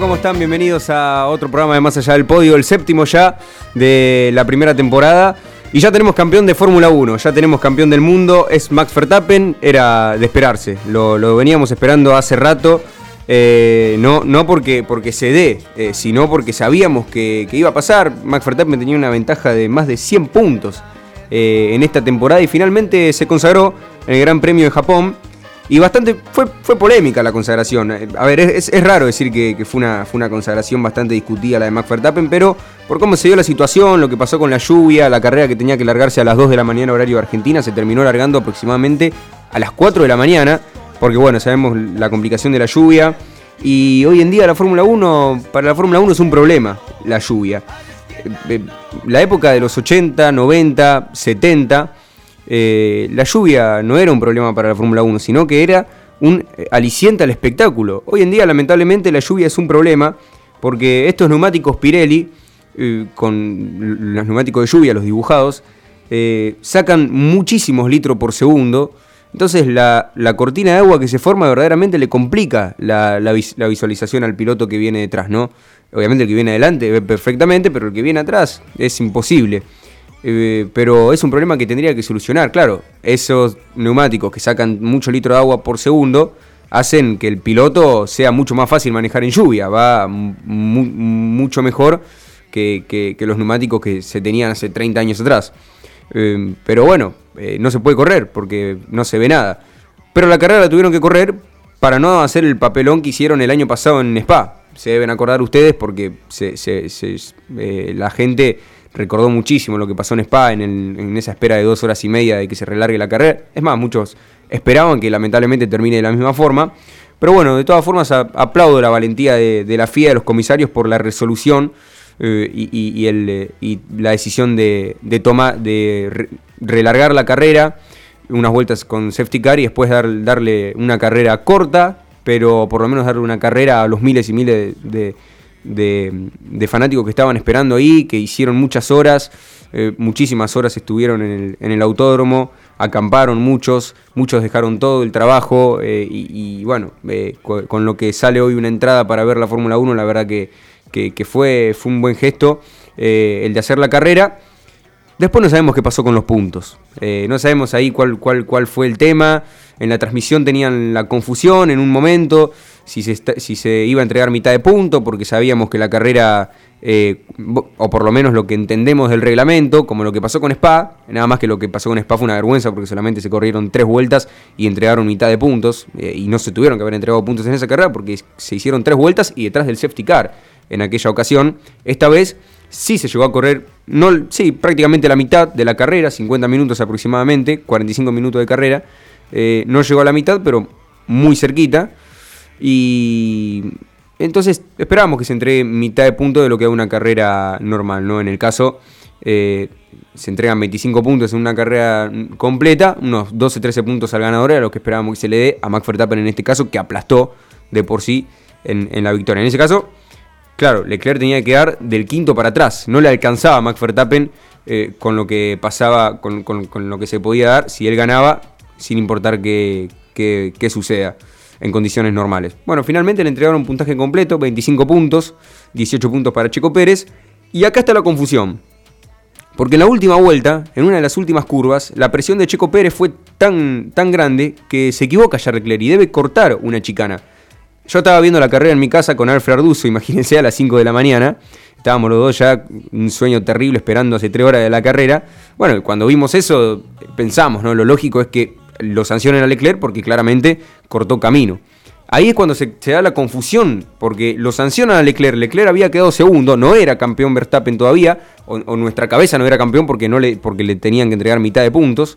¿cómo están? Bienvenidos a otro programa de Más Allá del Podio, el séptimo ya de la primera temporada. Y ya tenemos campeón de Fórmula 1, ya tenemos campeón del mundo, es Max Verstappen, era de esperarse, lo, veníamos esperando hace rato, eh, no, no porque, porque se dé, eh, sino porque sabíamos que, iba a pasar. Max Verstappen tenía una ventaja de más de 100 puntos eh, en esta temporada y finalmente se consagró en el Gran Premio de Japón. Y bastante, fue, fue polémica la consagración. A ver, es, raro decir que, fue, una, fue una consagración bastante discutida la de Max Verstappen, pero por cómo se dio la situación, lo que pasó con la lluvia, la carrera que tenía que largarse a las 2 de la mañana horario de Argentina, se terminó largando aproximadamente a las 4 de la mañana, porque bueno, sabemos la complicación de la lluvia. Y hoy en día la Fórmula 1, para la Fórmula 1 es un problema la lluvia. Eh, eh, la época de los 80, 90, 70 eh, la lluvia no era un problema para la Fórmula 1, sino que era un eh, aliciente al espectáculo. Hoy en día, lamentablemente, la lluvia es un problema porque estos neumáticos Pirelli, eh, con los neumáticos de lluvia, los dibujados, sacan muchísimos litros por segundo. Entonces la, cortina de agua que se forma verdaderamente le complica la, la, visualización al piloto que viene detrás, ¿no? Obviamente el que viene adelante ve perfectamente, pero el que viene atrás es imposible. Eh, pero es un problema que tendría que solucionar. Claro, esos neumáticos que sacan mucho litro de agua por segundo hacen que el piloto sea mucho más fácil manejar en lluvia, va mucho mejor que, los neumáticos que se tenían hace 30 años atrás. Eh, pero bueno, eh, no se puede correr porque no se ve nada. Pero la carrera la tuvieron que correr para no hacer el papelón que hicieron el año pasado en Spa. Se deben acordar ustedes porque la gente recordó muchísimo lo que pasó en Spa en, esa espera de dos horas y media de que se relargue la carrera. Es más, muchos esperaban que lamentablemente termine de la misma forma. Pero bueno, de todas formas aplaudo la valentía de, la FIA, de los comisarios, por la resolución eh, y, el, la decisión de, de, de relargar la carrera, unas vueltas con safety car y después darle una carrera corta, pero por lo menos darle una carrera a los miles y miles de de, fanáticos que estaban esperando ahí, que hicieron muchas horas, eh, muchísimas horas estuvieron en el, autódromo, acamparon muchos, muchos dejaron todo el trabajo eh, y, bueno, eh, con, lo que sale hoy una entrada para ver la Fórmula 1, la verdad que, fue, fue un buen gesto el de hacer la carrera. Después no sabemos qué pasó con los puntos. no sabemos ahí cuál, cuál, cuál fue el tema. En la transmisión tenían la confusión en un momento si se, si se iba a entregar mitad de punto, porque sabíamos que la carrera, eh, o por lo menos lo que entendemos del reglamento, como lo que pasó con Spa, nada más que lo que pasó con Spa fue una vergüenza porque solamente se corrieron tres vueltas y entregaron mitad de puntos, eh, y no se tuvieron que haber entregado puntos en esa carrera porque se hicieron tres vueltas y detrás del safety car en aquella ocasión. Esta vez sí se llegó a correr, sí, prácticamente la mitad de la carrera, 50 minutos aproximadamente, 45 minutos de carrera. Eh, no llegó a la mitad, pero muy cerquita. Y entonces esperábamos que se entregue mitad de punto de lo que es una carrera normal, ¿no? En el caso, eh, se entregan 25 puntos en una carrera completa, unos 12-13 puntos al ganador, a lo que esperábamos que se le dé a Max Verstappen en este caso, que aplastó de por sí en, la victoria. En ese caso, claro, Leclerc tenía que quedar del quinto para atrás, no le alcanzaba a Max Verstappen eh, con lo que pasaba, con, lo que se podía dar si él ganaba, sin importar qué suceda en condiciones normales. Bueno, finalmente le entregaron un puntaje completo, 25 puntos, 18 puntos para Checo Pérez. Y acá está la confusión. Porque en la última vuelta, en una de las últimas curvas, la presión de Checo Pérez fue tan, tan grande que se equivoca Charles Leclerc y debe cortar una chicana. Yo estaba viendo la carrera en mi casa con Alfred Arduzo, imagínense a las 5 de la mañana. Estábamos los dos ya, un sueño terrible esperando hace 3 horas de la carrera. Bueno, cuando vimos eso, pensamos, ¿no? Lo lógico es que lo sancionan a Leclerc porque claramente cortó camino. Ahí es cuando se, da la confusión, porque lo sancionan a Leclerc. Leclerc había quedado segundo, no era campeón Verstappen todavía, o, nuestra cabeza no era campeón porque, no le, porque le tenían que entregar mitad de puntos.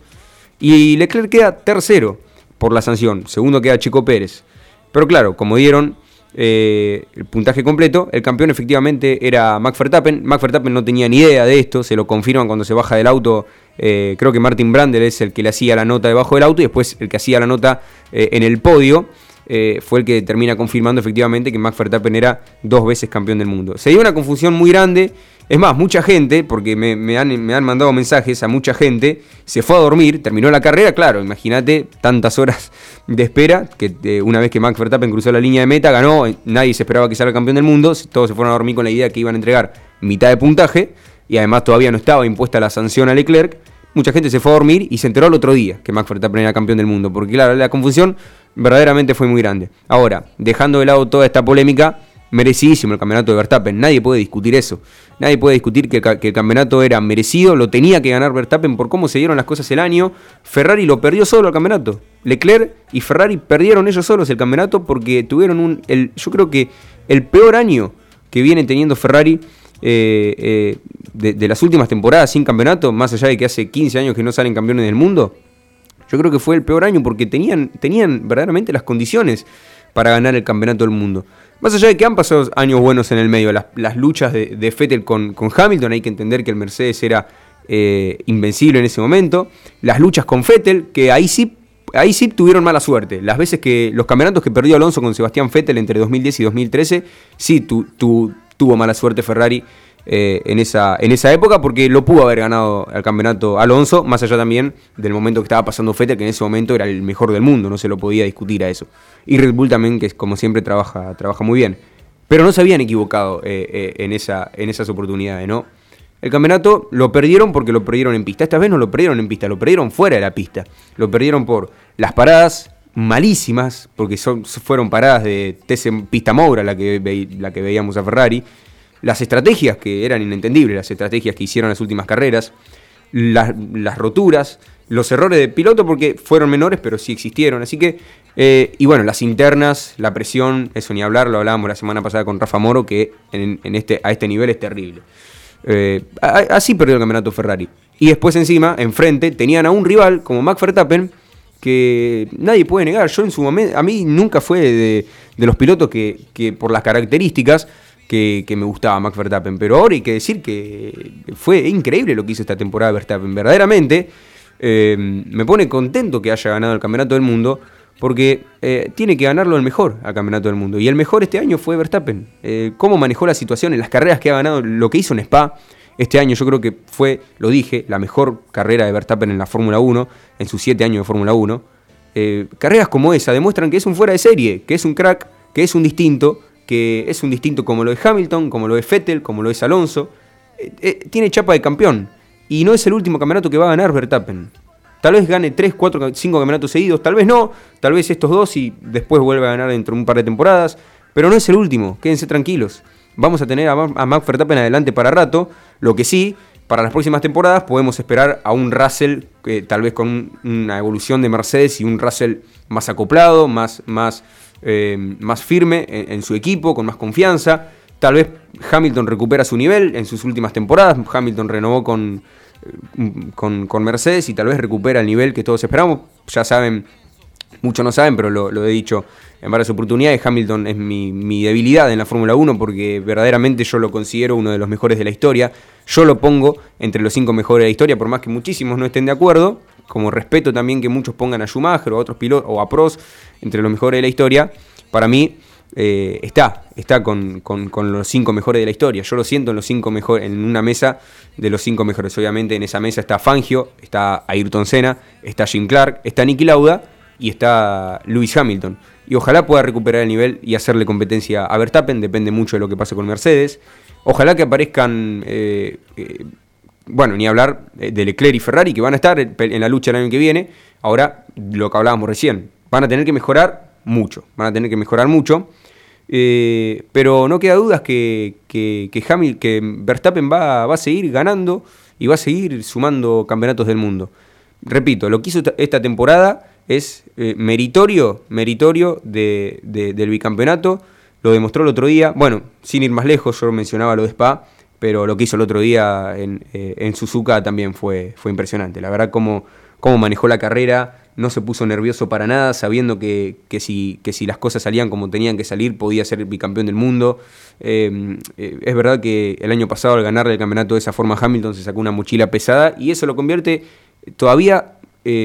Y Leclerc queda tercero por la sanción, segundo queda Chico Pérez. Pero claro, como dieron eh, el puntaje completo, el campeón efectivamente era Max Verstappen. Max Verstappen no tenía ni idea de esto, se lo confirman cuando se baja del auto eh, creo que Martin Brandel es el que le hacía la nota debajo del auto y después el que hacía la nota eh, en el podio. Fue el que termina confirmando efectivamente que Max Verstappen era dos veces campeón del mundo. Se dio una confusión muy grande Es más, mucha gente, porque me, han, me han mandado mensajes a mucha gente, se fue a dormir, terminó la carrera, claro, imagínate tantas horas de espera, que eh, una vez que Max Verstappen cruzó la línea de meta, ganó, nadie se esperaba que el campeón del mundo, todos se fueron a dormir con la idea que iban a entregar mitad de puntaje, y además todavía no estaba impuesta la sanción a Leclerc, mucha gente se fue a dormir y se enteró el otro día que Max Verstappen era campeón del mundo, porque claro, la confusión verdaderamente fue muy grande. Ahora, dejando de lado toda esta polémica, merecidísimo el campeonato de Verstappen, nadie puede discutir eso. Nadie puede discutir que, el campeonato era merecido, lo tenía que ganar Verstappen por cómo se dieron las cosas el año. Ferrari lo perdió solo el campeonato. Leclerc y Ferrari perdieron ellos solos el campeonato porque tuvieron un, el, yo creo que el peor año que viene teniendo Ferrari eh, eh, de, las últimas temporadas sin campeonato, más allá de que hace 15 años que no salen campeones del mundo. Yo creo que fue el peor año porque tenían, tenían verdaderamente las condiciones para ganar el campeonato del mundo. Más allá de que han pasado años buenos en el medio, las, luchas de, de Fettel con, Hamilton, hay que entender que el Mercedes era eh, invencible en ese momento. Las luchas con Fettel, que ahí sí, ahí sí tuvieron mala suerte. Las veces que los campeonatos que perdió Alonso con Sebastián Fettel entre 2010 y 2013, sí tuvo mala suerte Ferrari eh, en, esa, en esa época porque lo pudo haber ganado el campeonato Alonso, más allá también del momento que estaba pasando Fettel, que en ese momento era el mejor del mundo, no se lo podía discutir a eso. Y Red Bull también, que como siempre trabaja, trabaja muy bien. Pero no se habían equivocado eh, eh, en, esa, en esas oportunidades, ¿no? El campeonato lo perdieron porque lo perdieron en pista. Esta vez no lo perdieron en pista, lo perdieron fuera de la pista. Lo perdieron por las paradas malísimas, porque son, fueron paradas de pista Moura la que, la que veíamos a Ferrari las estrategias que eran inentendibles, las estrategias que hicieron las últimas carreras, las, roturas, los errores de piloto, porque fueron menores, pero sí existieron. Así que, eh, y bueno, las internas, la presión, eso ni hablar, lo hablábamos la semana pasada con Rafa Moro, que en, este, a este nivel es terrible. Eh, así perdió el campeonato Ferrari. Y después encima, enfrente, tenían a un rival como Max Verstappen, que nadie puede negar. Yo en su momento, a mí nunca fue de, los pilotos que por las características que, me gustaba Max Verstappen. Pero ahora hay que decir que fue increíble lo que hizo esta temporada Verstappen. Verdaderamente eh, me pone contento que haya ganado el Campeonato del Mundo. Porque eh, tiene que ganarlo el mejor al Campeonato del Mundo. Y el mejor este año fue Verstappen. Eh, cómo manejó la situación en las carreras que ha ganado, lo que hizo en Spa. Este año yo creo que fue, lo dije, la mejor carrera de Verstappen en la Fórmula 1, en sus siete años de Fórmula 1. carreras como esa demuestran que es un fuera de serie, que es un crack, que es un distinto que es un distinto como lo de Hamilton, como lo de Vettel, como lo es Alonso. Eh, eh, tiene chapa de campeón. Y no es el último campeonato que va a ganar Verstappen. Tal vez gane 3, 4, 5 campeonatos seguidos, tal vez no, tal vez estos dos y después vuelve a ganar dentro de un par de temporadas. Pero no es el último, quédense tranquilos. Vamos a tener a, Max Verstappen adelante para rato. Lo que sí, para las próximas temporadas podemos esperar a un Russell, tal vez con una evolución de Mercedes y un Russell más acoplado, más, más eh, más firme en, su equipo, con más confianza. Tal vez Hamilton recupera su nivel en sus últimas temporadas. Hamilton renovó con, eh, con, Mercedes y tal vez recupera el nivel que todos esperamos. Ya saben, muchos no saben, pero lo, he dicho en varias oportunidades. Hamilton es mi, mi debilidad en la Fórmula 1 porque verdaderamente yo lo considero uno de los mejores de la historia. Yo lo pongo entre los cinco mejores de la historia, por más que muchísimos no estén de acuerdo como respeto también que muchos pongan a Schumacher o a otros pilotos o a Pros entre los mejores de la historia, para mí eh, está, está con, los cinco mejores de la historia. Yo lo siento en los cinco mejores, en una mesa de los cinco mejores. Obviamente en esa mesa está Fangio, está Ayrton Senna, está Jim Clark, está Nicky Lauda y está Lewis Hamilton. Y ojalá pueda recuperar el nivel y hacerle competencia a Verstappen, depende mucho de lo que pase con Mercedes. Ojalá que aparezcan eh, eh, bueno, ni hablar de Leclerc y Ferrari, que van a estar en la lucha el año que viene. Ahora, lo que hablábamos recién, van a tener que mejorar mucho, van a tener que mejorar mucho. Eh, pero no queda dudas que, que, que, Verstappen va, va, a seguir ganando y va a seguir sumando campeonatos del mundo. Repito, lo que hizo esta temporada es eh, meritorio, meritorio de, del bicampeonato. Lo demostró el otro día. Bueno, sin ir más lejos, yo mencionaba lo de Spa pero lo que hizo el otro día en, eh, en Suzuka también fue, fue impresionante. La verdad, cómo, cómo manejó la carrera, no se puso nervioso para nada, sabiendo que, que, si, que si las cosas salían como tenían que salir, podía ser bicampeón del mundo. Eh, eh, es verdad que el año pasado, al ganarle el campeonato de esa forma, Hamilton se sacó una mochila pesada y eso lo convierte todavía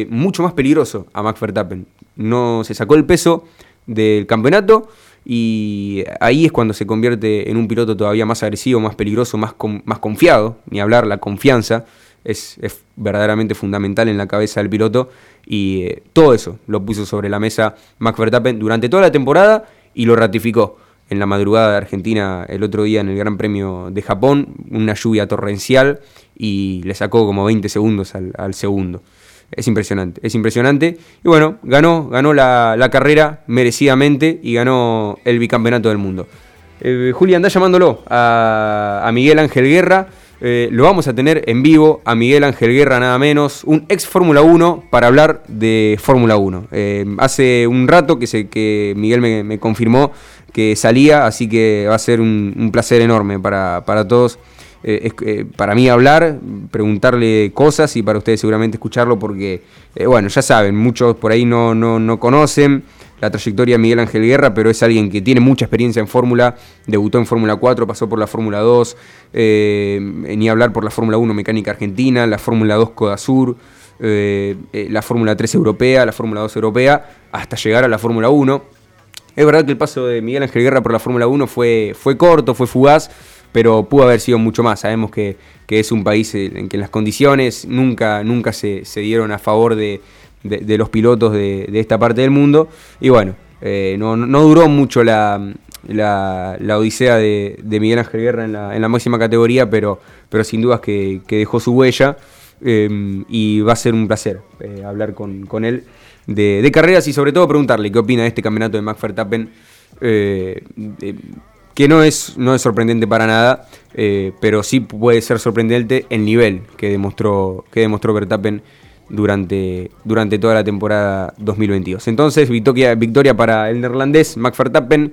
mucho más peligroso a Max Verstappen. No se sacó el peso del campeonato y ahí es cuando se convierte en un piloto todavía más agresivo, más peligroso, más, más confiado, ni hablar, la confianza es, verdaderamente fundamental en la cabeza del piloto y eh, todo eso lo puso sobre la mesa Max Verstappen durante toda la temporada y lo ratificó en la madrugada de Argentina el otro día en el Gran Premio de Japón, una lluvia torrencial y le sacó como 20 segundos al, segundo. Es impresionante, es impresionante. Y bueno, ganó, ganó la, carrera merecidamente y ganó el bicampeonato del mundo. Eh, Julia, anda llamándolo a, Miguel Ángel Guerra. Eh, lo vamos a tener en vivo a Miguel Ángel Guerra, nada menos, un ex Fórmula 1 para hablar de Fórmula 1. Eh, hace un rato que, se, que Miguel me confirmó que salía, así que va a ser un, placer enorme para, todos. Eh, eh, para mí hablar, preguntarle cosas y para ustedes seguramente escucharlo porque, eh, bueno, ya saben, muchos por ahí no, no, conocen la trayectoria de Miguel Ángel Guerra, pero es alguien que tiene mucha experiencia en Fórmula, debutó en Fórmula 4, pasó por la Fórmula 2, ni hablar por la Fórmula 1 Mecánica Argentina, la Fórmula 2 Coda Sur, la Fórmula 3 Europea, la Fórmula 2 Europea, hasta llegar a la Fórmula 1 es verdad que el paso de Miguel Ángel Guerra por la Fórmula 1 fue, fue corto, fue fugaz, pero pudo haber sido mucho más. Sabemos que, es un país en que las condiciones nunca, nunca se, dieron a favor de, los pilotos de, esta parte del mundo. Y bueno, eh, no, duró mucho la, odisea de, Miguel Ángel Guerra en la, máxima categoría, pero, pero sin dudas que, dejó su huella. Eh, y va a ser un placer eh, hablar con, con él de, carreras y sobre todo preguntarle qué opina de este campeonato de Max Verstappen, que no es, no es sorprendente para nada, eh, pero sí puede ser sorprendente el nivel que demostró, que demostró Verstappen durante, durante toda la temporada 2022. Entonces, victoria, victoria para el neerlandés Max Verstappen.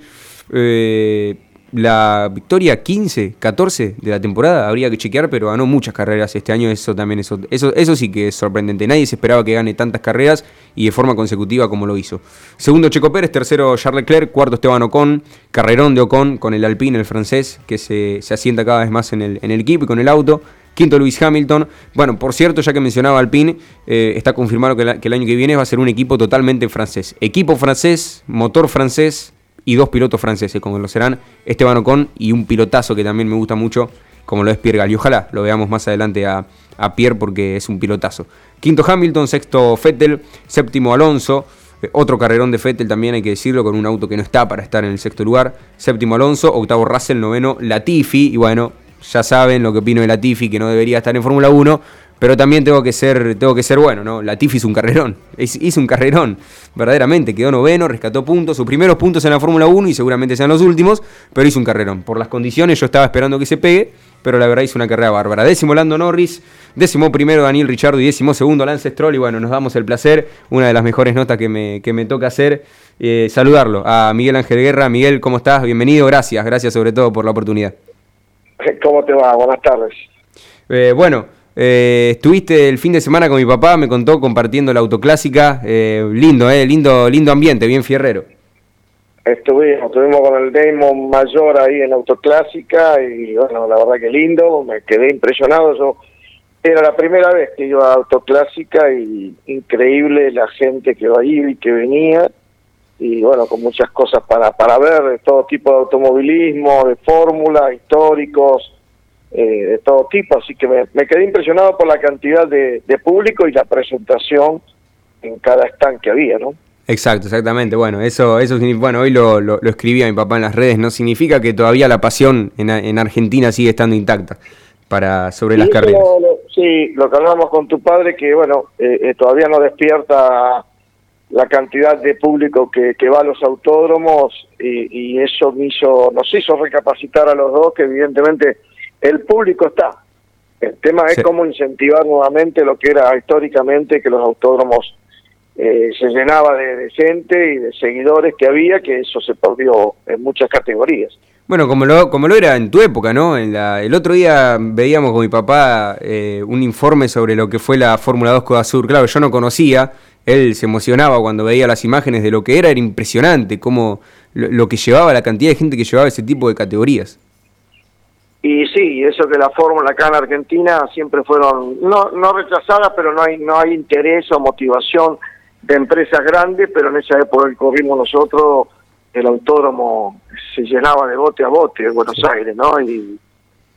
Eh, la victoria 15, 14 de la temporada, habría que chequear, pero ganó muchas carreras este año, eso también eso, eso, eso sí que es sorprendente. Nadie se esperaba que gane tantas carreras y de forma consecutiva como lo hizo. Segundo Checo Pérez, tercero Charles Leclerc, cuarto Esteban Ocon, carrerón de Ocon con el Alpine, el francés, que se, asienta cada vez más en el, en el equipo y con el auto. Quinto Luis Hamilton. Bueno, por cierto, ya que mencionaba Alpine, eh, está confirmado que el año que viene va a ser un equipo totalmente francés. Equipo francés, motor francés, y dos pilotos franceses, como lo serán Esteban Ocon y un pilotazo que también me gusta mucho, como lo es Pierre Gasly. Ojalá lo veamos más adelante a, Pierre porque es un pilotazo. Quinto Hamilton, sexto Fettel, séptimo Alonso. Eh, otro carrerón de Fettel también hay que decirlo, con un auto que no está para estar en el sexto lugar. Séptimo Alonso, octavo Russell, noveno Latifi. Y bueno, ya saben lo que opino de Latifi, que no debería estar en Fórmula 1, pero también tengo que ser, tengo que ser bueno, ¿no? Latifi hizo un carrerón, hizo un carrerón, verdaderamente, quedó noveno, rescató puntos, sus primeros puntos en la Fórmula 1 y seguramente sean los últimos, pero hizo un carrerón. Por las condiciones yo estaba esperando que se pegue, pero la verdad hizo una carrera bárbara. Décimo Lando Norris, décimo primero Daniel Richardo y décimo segundo Lance Stroll, y bueno, nos damos el placer, una de las mejores notas que me, que me toca hacer, eh, saludarlo a Miguel Ángel Guerra. Miguel, ¿cómo estás? Bienvenido, gracias, gracias sobre todo por la oportunidad. ¿Cómo te va? Buenas tardes. Eh, bueno, eh, estuviste el fin de semana con mi papá, me contó compartiendo la autoclásica. Eh, lindo, eh, lindo, lindo ambiente, bien fierrero. Estuvimos, estuvimos con el Damon Mayor ahí en autoclásica y bueno, la verdad que lindo, me quedé impresionado. Yo era la primera vez que iba a autoclásica y increíble la gente que va ahí y que venía y bueno, con muchas cosas para, para ver, de todo tipo de automovilismo, de fórmula, históricos, eh, de todo tipo, así que me, quedé impresionado por la cantidad de, público y la presentación en cada stand que había, ¿no? Exacto, exactamente. Bueno, eso, eso bueno, hoy lo, lo, escribía mi papá en las redes, no significa que todavía la pasión en, en Argentina sigue estando intacta para sobre las carreras. sí, lo que hablamos con tu padre, que bueno, eh, eh, todavía no despierta la cantidad de público que, que va a los autódromos y, eso me hizo, nos hizo recapacitar a los dos que evidentemente el público está. El tema es cómo incentivar nuevamente lo que era históricamente que los autódromos eh, se llenaba de, gente y de seguidores que había, que eso se perdió en muchas categorías. Bueno, como lo, como lo era en tu época, ¿no? En la, el otro día veíamos con mi papá eh, un informe sobre lo que fue la Fórmula 2 Coda Sur. Claro, yo no conocía, él se emocionaba cuando veía las imágenes de lo que era, era impresionante cómo lo, que llevaba, la cantidad de gente que llevaba ese tipo de categorías. Y sí, eso que la fórmula acá en Argentina siempre fueron, no, no rechazadas, pero no hay, no hay interés o motivación de empresas grandes, pero en esa época que corrimos nosotros el autódromo se llenaba de bote a bote en Buenos Aires, ¿no? Y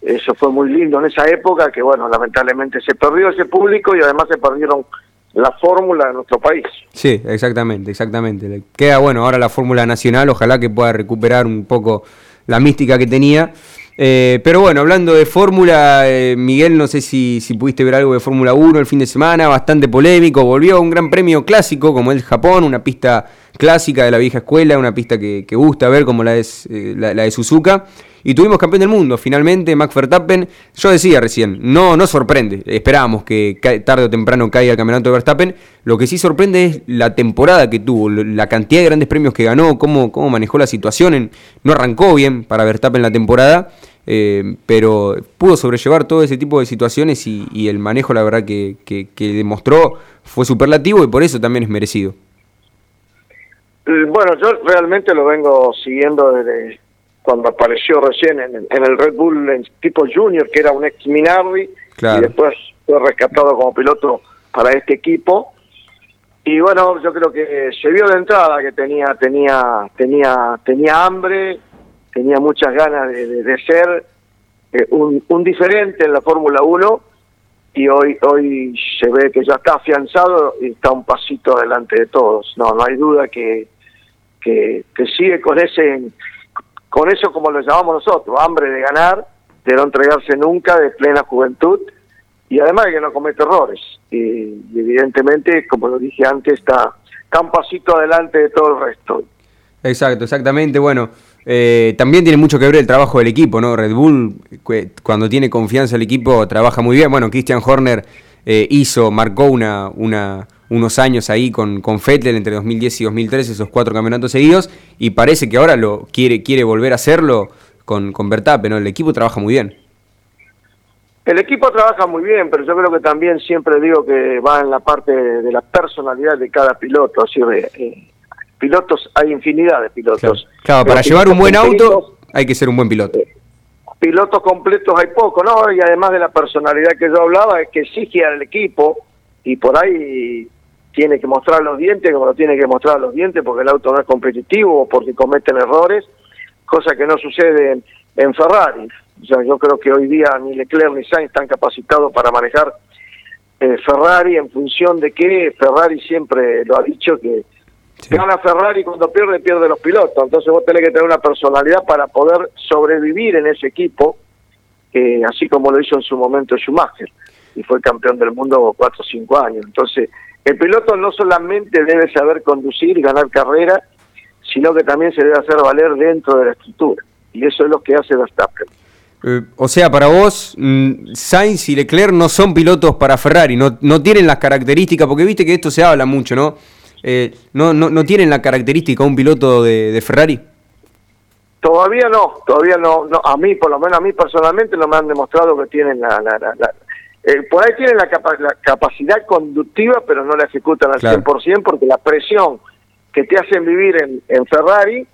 eso fue muy lindo en esa época, que bueno, lamentablemente se perdió ese público y además se perdieron la fórmula de nuestro país. Sí, exactamente, exactamente. Queda bueno ahora la fórmula nacional, ojalá que pueda recuperar un poco la mística que tenía. Eh, pero bueno, hablando de Fórmula, eh, Miguel, no sé si, si, pudiste ver algo de Fórmula 1 el fin de semana, bastante polémico, volvió a un gran premio clásico como el Japón, una pista clásica de la vieja escuela, una pista que, gusta ver como la, es, eh, la, de Suzuka. Y tuvimos campeón del mundo, finalmente, Max Verstappen. Yo decía recién, no, no sorprende. Esperábamos que tarde o temprano caiga el campeonato de Verstappen. Lo que sí sorprende es la temporada que tuvo, la cantidad de grandes premios que ganó, cómo, cómo manejó la situación. no arrancó bien para Verstappen la temporada. Eh, pero pudo sobrellevar todo ese tipo de situaciones y, el manejo, la verdad, que, demostró fue superlativo y por eso también es merecido. Eh, bueno, yo realmente lo vengo siguiendo desde cuando apareció recién en, el Red Bull en tipo Junior, que era un ex Minardi, y después fue rescatado como piloto para este equipo. Y bueno, yo creo que se vio de entrada que tenía tenía tenía tenía hambre, tenía muchas ganas de, ser eh, un, un, diferente en la Fórmula 1 y hoy hoy se ve que ya está afianzado y está un pasito adelante de todos. No, no hay duda que, que, sigue con ese con eso como lo llamamos nosotros, hambre de ganar, de no entregarse nunca, de plena juventud y además de que no comete errores. Y, evidentemente, como lo dije antes, está, está un pasito adelante de todo el resto. Exacto, exactamente. Bueno, eh, también tiene mucho que ver el trabajo del equipo, ¿no? Red Bull, cuando tiene confianza el equipo, trabaja muy bien. Bueno, Christian Horner eh, hizo, marcó una, una, unos años ahí con, con Vettel entre 2010 y 2013, esos cuatro campeonatos seguidos, y parece que ahora lo quiere, quiere volver a hacerlo con, con Verstappen, ¿no? El equipo trabaja muy bien. El equipo trabaja muy bien, pero yo creo que también siempre digo que va en la parte de, la personalidad de cada piloto. Así, eh, pilotos, hay infinidad de pilotos. Claro, para llevar un buen auto hay que ser un buen piloto. Eh, pilotos completos hay poco, ¿no? Y además de la personalidad que yo hablaba, es que exige al equipo y por ahí tiene que mostrar los dientes como lo tiene que mostrar los dientes porque el auto no es competitivo o porque cometen errores, cosa que no sucede en, Ferrari. O sea, yo creo que hoy día ni Leclerc ni Sainz están capacitados para manejar eh, Ferrari en función de que Ferrari siempre lo ha dicho que Gana Ferrari cuando pierde, pierde los pilotos. Entonces vos tenés que tener una personalidad para poder sobrevivir en ese equipo, así como lo hizo en su momento Schumacher, y fue campeón del mundo cuatro o cinco años. Entonces, el piloto no solamente debe saber conducir y ganar carrera, sino que también se debe hacer valer dentro de la estructura. Y eso es lo que hace Verstappen. Eh, o sea, para vos, mm, Sainz y Leclerc no son pilotos para Ferrari, no, no tienen las características, porque viste que esto se habla mucho, ¿no? Eh, no, no, ¿no tienen la característica un piloto de, Ferrari? Todavía no, todavía no, no, A mí, por lo menos a mí personalmente, no me han demostrado que tienen la... la, eh, por ahí tienen la, capacidad conductiva, pero no la ejecutan al 100% porque la presión que te hacen vivir en, en Ferrari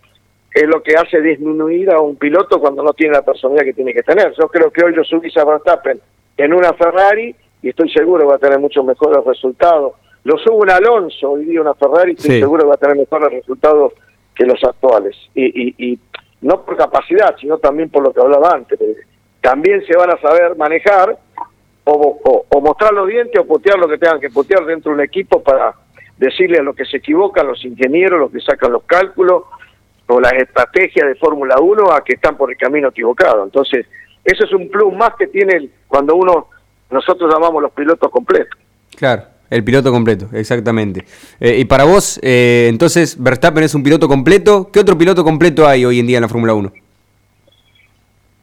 es lo que hace disminuir a un piloto cuando no tiene la personalidad que tiene que tener. Yo creo que hoy yo subí a Verstappen en una Ferrari y estoy seguro que va a tener muchos mejores resultados lo subo un Alonso, hoy día una Ferrari, estoy seguro que va a tener mejores resultados que los actuales. Y, y, no por capacidad, sino también por lo que hablaba antes. También se van a saber manejar o, mostrar los dientes o putear lo que tengan que putear dentro de un equipo para decirle a los que se equivocan, los ingenieros, los que sacan los cálculos o las estrategias de Fórmula 1 a que están por el camino equivocado. Entonces, eso es un plus más que tiene cuando uno, nosotros llamamos los pilotos completos. Claro. El piloto completo, exactamente. Eh, y para vos, eh, entonces, Verstappen es un piloto completo. ¿Qué otro piloto completo hay hoy en día en la Fórmula 1?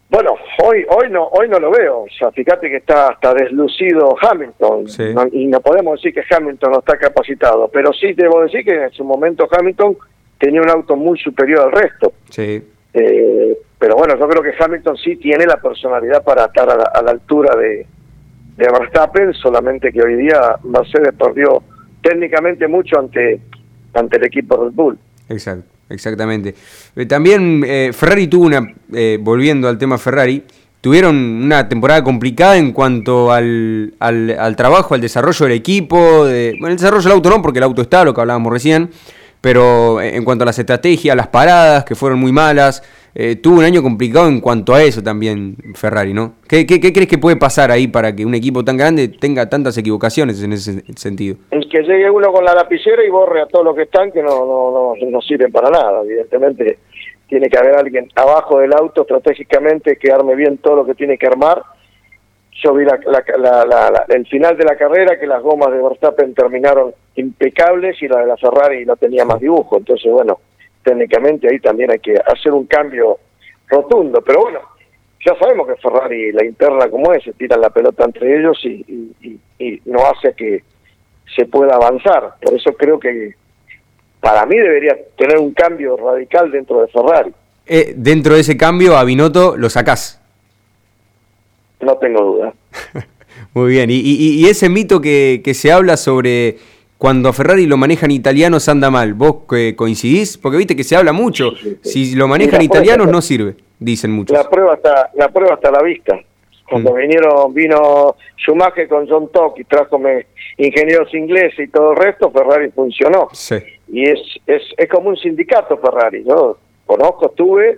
Bueno, hoy hoy no hoy no lo veo. O sea, fíjate que está, está deslucido Hamilton. y no podemos decir que Hamilton no está capacitado. Pero sí debo decir que en su momento Hamilton tenía un auto muy superior al resto. Sí. Eh, pero bueno, yo creo que Hamilton sí tiene la personalidad para estar a la altura de, de Verstappen, solamente que hoy día Mercedes perdió técnicamente mucho ante, ante el equipo Red Bull. Exacto, exactamente. Eh, también eh, Ferrari tuvo una, eh, volviendo al tema Ferrari, tuvieron una temporada complicada en cuanto al, al, trabajo, al desarrollo del equipo, de, bueno, el desarrollo del auto no, porque el auto está, lo que hablábamos recién, pero en cuanto a las estrategias, las paradas, que fueron muy malas, eh, tuvo un año complicado en cuanto a eso también Ferrari, ¿no? ¿Qué, qué, crees que puede pasar ahí para que un equipo tan grande tenga tantas equivocaciones en ese sentido? Es que llegue uno con la lapicera y borre a todos los que están que no, no, no, no sirven para nada, evidentemente tiene que haber alguien abajo del auto estratégicamente que arme bien todo lo que tiene que armar. Yo vi el final de la carrera que las gomas de Verstappen terminaron impecables y la de la Ferrari no tenía más dibujo. Entonces, bueno, técnicamente ahí también hay que hacer un cambio rotundo. Pero bueno, ya sabemos que Ferrari, la interna como es, se tiran la pelota entre ellos y, y no hace que se pueda avanzar. Por eso creo que para mí debería tener un cambio radical dentro de Ferrari. Eh, dentro de ese cambio, a Binotto lo sacás. No tengo duda. Muy bien, y, ese mito que, se habla sobre cuando a Ferrari lo manejan italianos anda mal, ¿vos eh, coincidís? Porque viste que se habla mucho, si lo manejan italianos no sirve, dicen muchos. La prueba está, la prueba está a la vista. Cuando mm. vinieron, vino Schumacher con John Tock y trajo ingenieros ingleses y todo el resto, Ferrari funcionó. Sí y es, es, es como un sindicato Ferrari, yo conozco, estuve,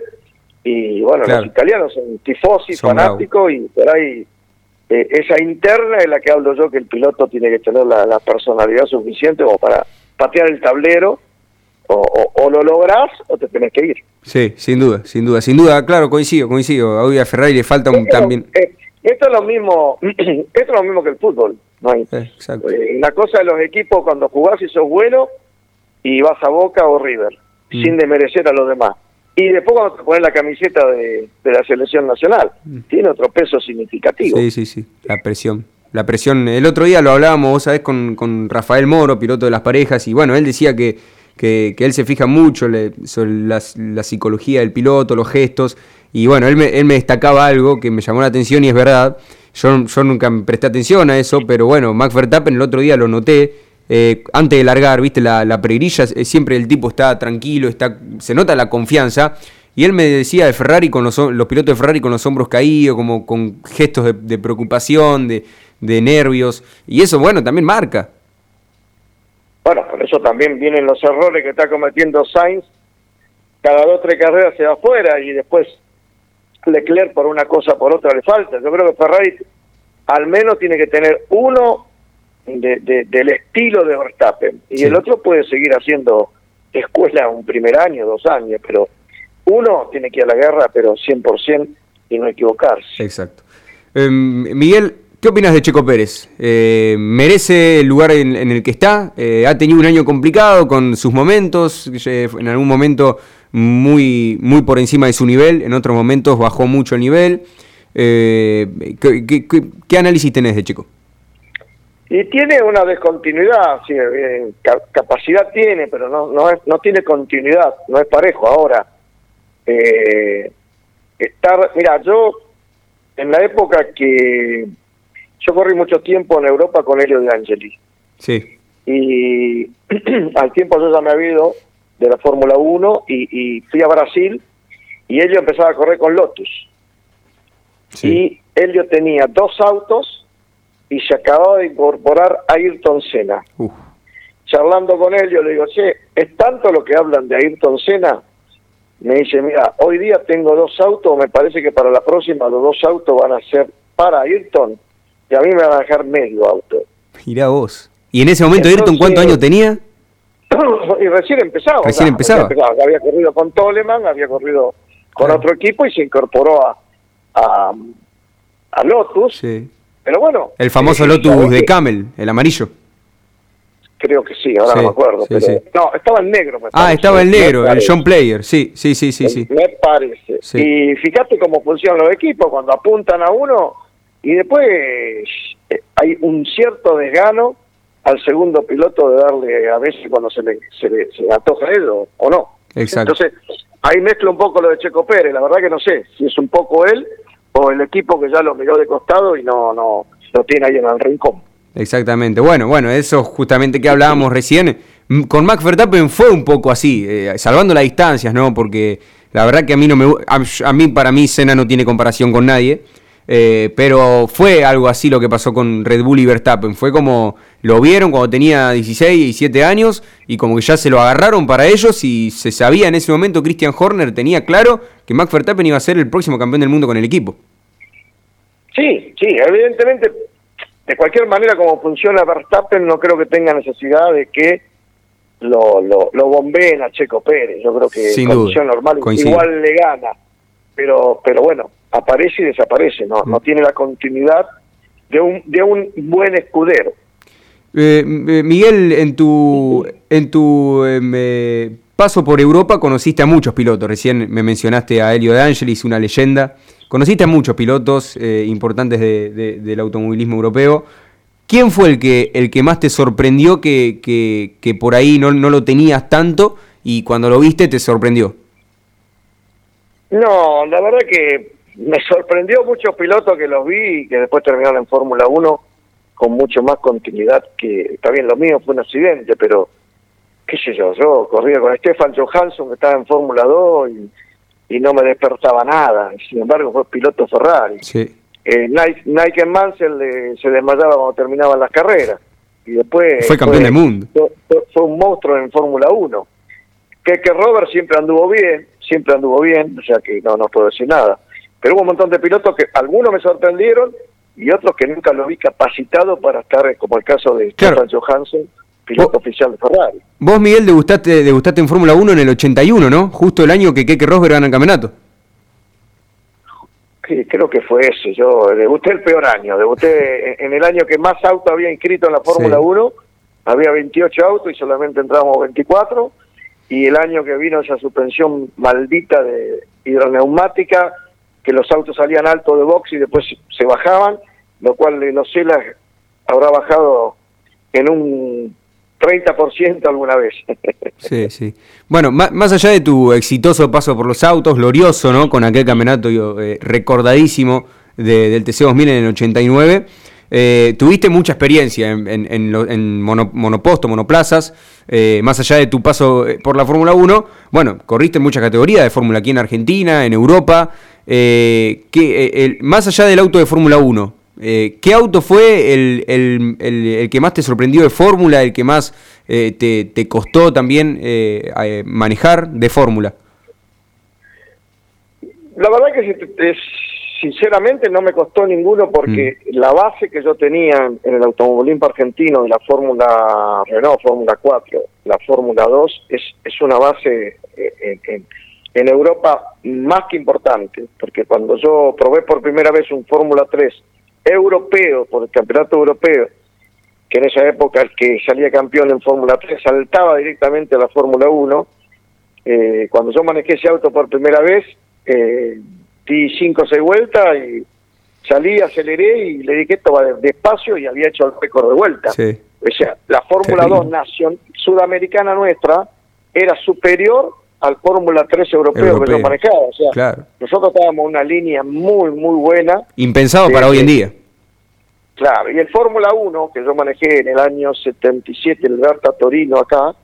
y bueno, los italianos son tifosi, fanáticos, y por ahí eh, esa interna es la que hablo yo, que el piloto tiene que tener la, personalidad suficiente como para patear el tablero, o, o, lo lográs o te tenés que ir. Sí, sin duda, sin duda, sin duda, claro, coincido, coincido, hoy a Ferrari le falta un también... Eh, esto es lo mismo, esto es lo mismo que el fútbol, ¿no? Hay, eh, una cosa de los equipos cuando jugás y sos bueno, y vas a Boca o River, mm. sin demerecer a los demás. Y después cuando te pones la camiseta de, la selección nacional, mm. tiene otro peso significativo. Sí, sí, sí, la presión. La presión, el otro día lo hablábamos, vos sabés, con, con Rafael Moro, piloto de las parejas, y bueno, él decía que, que, él se fija mucho sobre la, psicología del piloto, los gestos, y bueno, él me, él me destacaba algo que me llamó la atención y es verdad, yo, yo nunca presté atención a eso, pero bueno, Max Verstappen el otro día lo noté, eh, antes de largar, viste, la, la pregrilla, eh, siempre el tipo está tranquilo, está, se nota la confianza. Y él me decía de Ferrari con los, pilotos de Ferrari con los hombros caídos, como con gestos de, preocupación, de, nervios. Y eso, bueno, también marca. Bueno, por eso también vienen los errores que está cometiendo Sainz. Cada dos tres carreras se va afuera y después Leclerc por una cosa por otra le falta. Yo creo que Ferrari al menos tiene que tener uno de, del estilo de Verstappen. Y el otro puede seguir haciendo escuela un primer año, dos años, pero uno tiene que ir a la guerra, pero 100% y no equivocarse. Exacto. Em, Miguel, ¿qué opinas de Checo Pérez? Eh, ¿Merece el lugar en, el que está? Eh, ha tenido un año complicado con sus momentos, en algún momento muy, muy por encima de su nivel, en otros momentos bajó mucho el nivel. Eh, ¿qué, qué análisis tenés de Checo? Y tiene una descontinuidad, sí, eh, capacidad tiene, pero no no, es, no tiene continuidad, no es parejo. Ahora, eh, estar, mira, yo en la época que yo corrí mucho tiempo en Europa con Helio de Angeli. Sí. Y al tiempo yo ya me había ido de la Fórmula 1 y, y, fui a Brasil y Helio empezaba a correr con Lotus. Sí. Y Helio tenía dos autos y se acababa de incorporar Ayrton Senna. Charlando con él, yo le digo, che, ¿es tanto lo que hablan de Ayrton Senna? Me dice, mira, hoy día tengo dos autos, me parece que para la próxima los dos autos van a ser para Ayrton y a mí me van a dejar medio auto. Mirá vos. ¿Y en ese momento Ayrton cuántos años tenía? y recién empezaba. Recién empezaba. Había corrido con Toleman, había corrido con otro equipo y se incorporó a, a, a Lotus. Sí pero bueno. El famoso Lotus de Camel, el amarillo. Creo que sí, ahora no me acuerdo. No, estaba en negro. ah, estaba en negro, el John Player, sí, sí, sí, sí. sí. Me parece. Y fíjate cómo funcionan los equipos, cuando apuntan a uno y después eh, hay un cierto desgano al segundo piloto de darle a veces cuando se le, se le, se antoja eso o no. Exacto. Entonces, ahí mezcla un poco lo de Checo Pérez, la verdad que no sé si es un poco él o el equipo que ya lo miró de costado y no, no lo tiene ahí en el rincón. Exactamente. Bueno, bueno, eso justamente que hablábamos recién. Con Max Verstappen fue un poco así, eh, salvando las distancias, ¿no? Porque la verdad que a mí no me a, mí para mí Senna no tiene comparación con nadie. Eh, pero fue algo así lo que pasó con Red Bull y Verstappen. Fue como lo vieron cuando tenía 16 y 17 años y como que ya se lo agarraron para ellos y se sabía en ese momento, Christian Horner tenía claro que Max Verstappen iba a ser el próximo campeón del mundo con el equipo. Sí, sí, evidentemente, de cualquier manera como funciona Verstappen, no creo que tenga necesidad de que lo, lo, lo bombeen a Checo Pérez. Yo creo que en condición normal igual le gana. Pero, pero bueno, aparece y desaparece, no, no mm. tiene la continuidad de un, de un buen escudero. Eh, eh, Miguel, en tu, en tu eh, paso por Europa conociste a muchos pilotos. Recién me mencionaste a Elio de Angelis, una leyenda. Conociste a muchos pilotos importantes del automovilismo europeo. ¿Quién fue el que, el que más te sorprendió que, que, por ahí no, no lo tenías tanto y cuando lo viste te sorprendió? No, la verdad que me sorprendió muchos pilotos que los vi y que después terminaron en Fórmula 1 con mucho más continuidad que, está bien, lo mío fue un accidente, pero qué sé yo, yo corría con Stefan Johansson que estaba en Fórmula 2 y, no me despertaba nada, sin embargo fue piloto Ferrari. Sí. Eh, Nike, Mansell se desmayaba cuando terminaban las carreras y después fue campeón del mundo. Fue, un monstruo en Fórmula 1. Que, que Robert siempre anduvo bien, siempre anduvo bien, o sea que no, no puedo decir nada. Pero hubo un montón de pilotos que algunos me sorprendieron y otros que nunca lo vi capacitado para estar, como el caso de Stefan Johansson, piloto oficial de Ferrari. Vos, Miguel, degustaste, degustaste en Fórmula 1 en el 81, ¿no? Justo el año que Keke Rosberg gana el campeonato. Sí, creo que fue ese. Yo debuté el peor año. Debuté en el año que más autos había inscrito en la Fórmula 1. Había 28 autos y solamente entramos 24. Y el año que vino esa suspensión maldita de hidroneumática, que los autos salían alto de box y después se bajaban, lo cual no sé, habrá bajado en un 30% alguna vez. Sí, sí. Bueno, más, allá de tu exitoso paso por los autos, glorioso, ¿no? Con aquel campeonato eh, recordadísimo del TC2000 en el 89, eh, tuviste mucha experiencia en, en, monoposto, monoplazas, eh, más allá de tu paso por la Fórmula 1, bueno, corriste en muchas categorías de Fórmula aquí en Argentina, en Europa, que, el, más allá del auto de Fórmula 1, eh, ¿Qué auto fue el, el, el, que más te sorprendió de Fórmula, el que más eh, te, te, costó también eh, manejar de Fórmula? La verdad que sinceramente no me costó ninguno porque mm. la base que yo tenía en el automovilismo argentino de la Fórmula Renault, Fórmula 4, la Fórmula 2, es, es una base en, en Europa más que importante, porque cuando yo probé por primera vez un Fórmula 3 europeo, por el campeonato europeo, que en esa época el que salía campeón en Fórmula 3 saltaba directamente a la Fórmula 1. Eh, cuando yo manejé ese auto por primera vez, eh, di cinco o seis vueltas y salí, aceleré y le dije esto va despacio y había hecho el récord de vuelta. O sea, la Fórmula 2 nación sudamericana nuestra era superior al Fórmula 3 europeo, que yo manejaba. O sea, nosotros estábamos en una línea muy, muy buena. Impensado para hoy en día. Claro, y el Fórmula 1, que yo manejé en el año 77, el Berta Torino acá,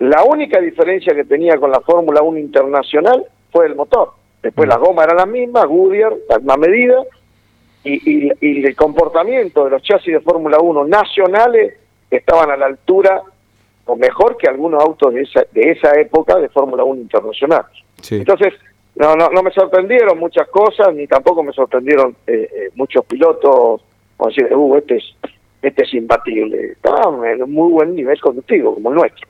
la única diferencia que tenía con la Fórmula 1 internacional fue el motor. Después mm. las gomas eran las mismas, Goodyear, la misma medida, y, y el comportamiento de los chasis de Fórmula 1 nacionales estaban a la altura o mejor que algunos autos de esa, de esa época de Fórmula 1 internacional. Entonces, no, no, no me sorprendieron muchas cosas, ni tampoco me sorprendieron eh, eh, muchos pilotos, decir, uh, este es, este es imbatible. Estaban en un muy buen nivel conductivo, como el nuestro.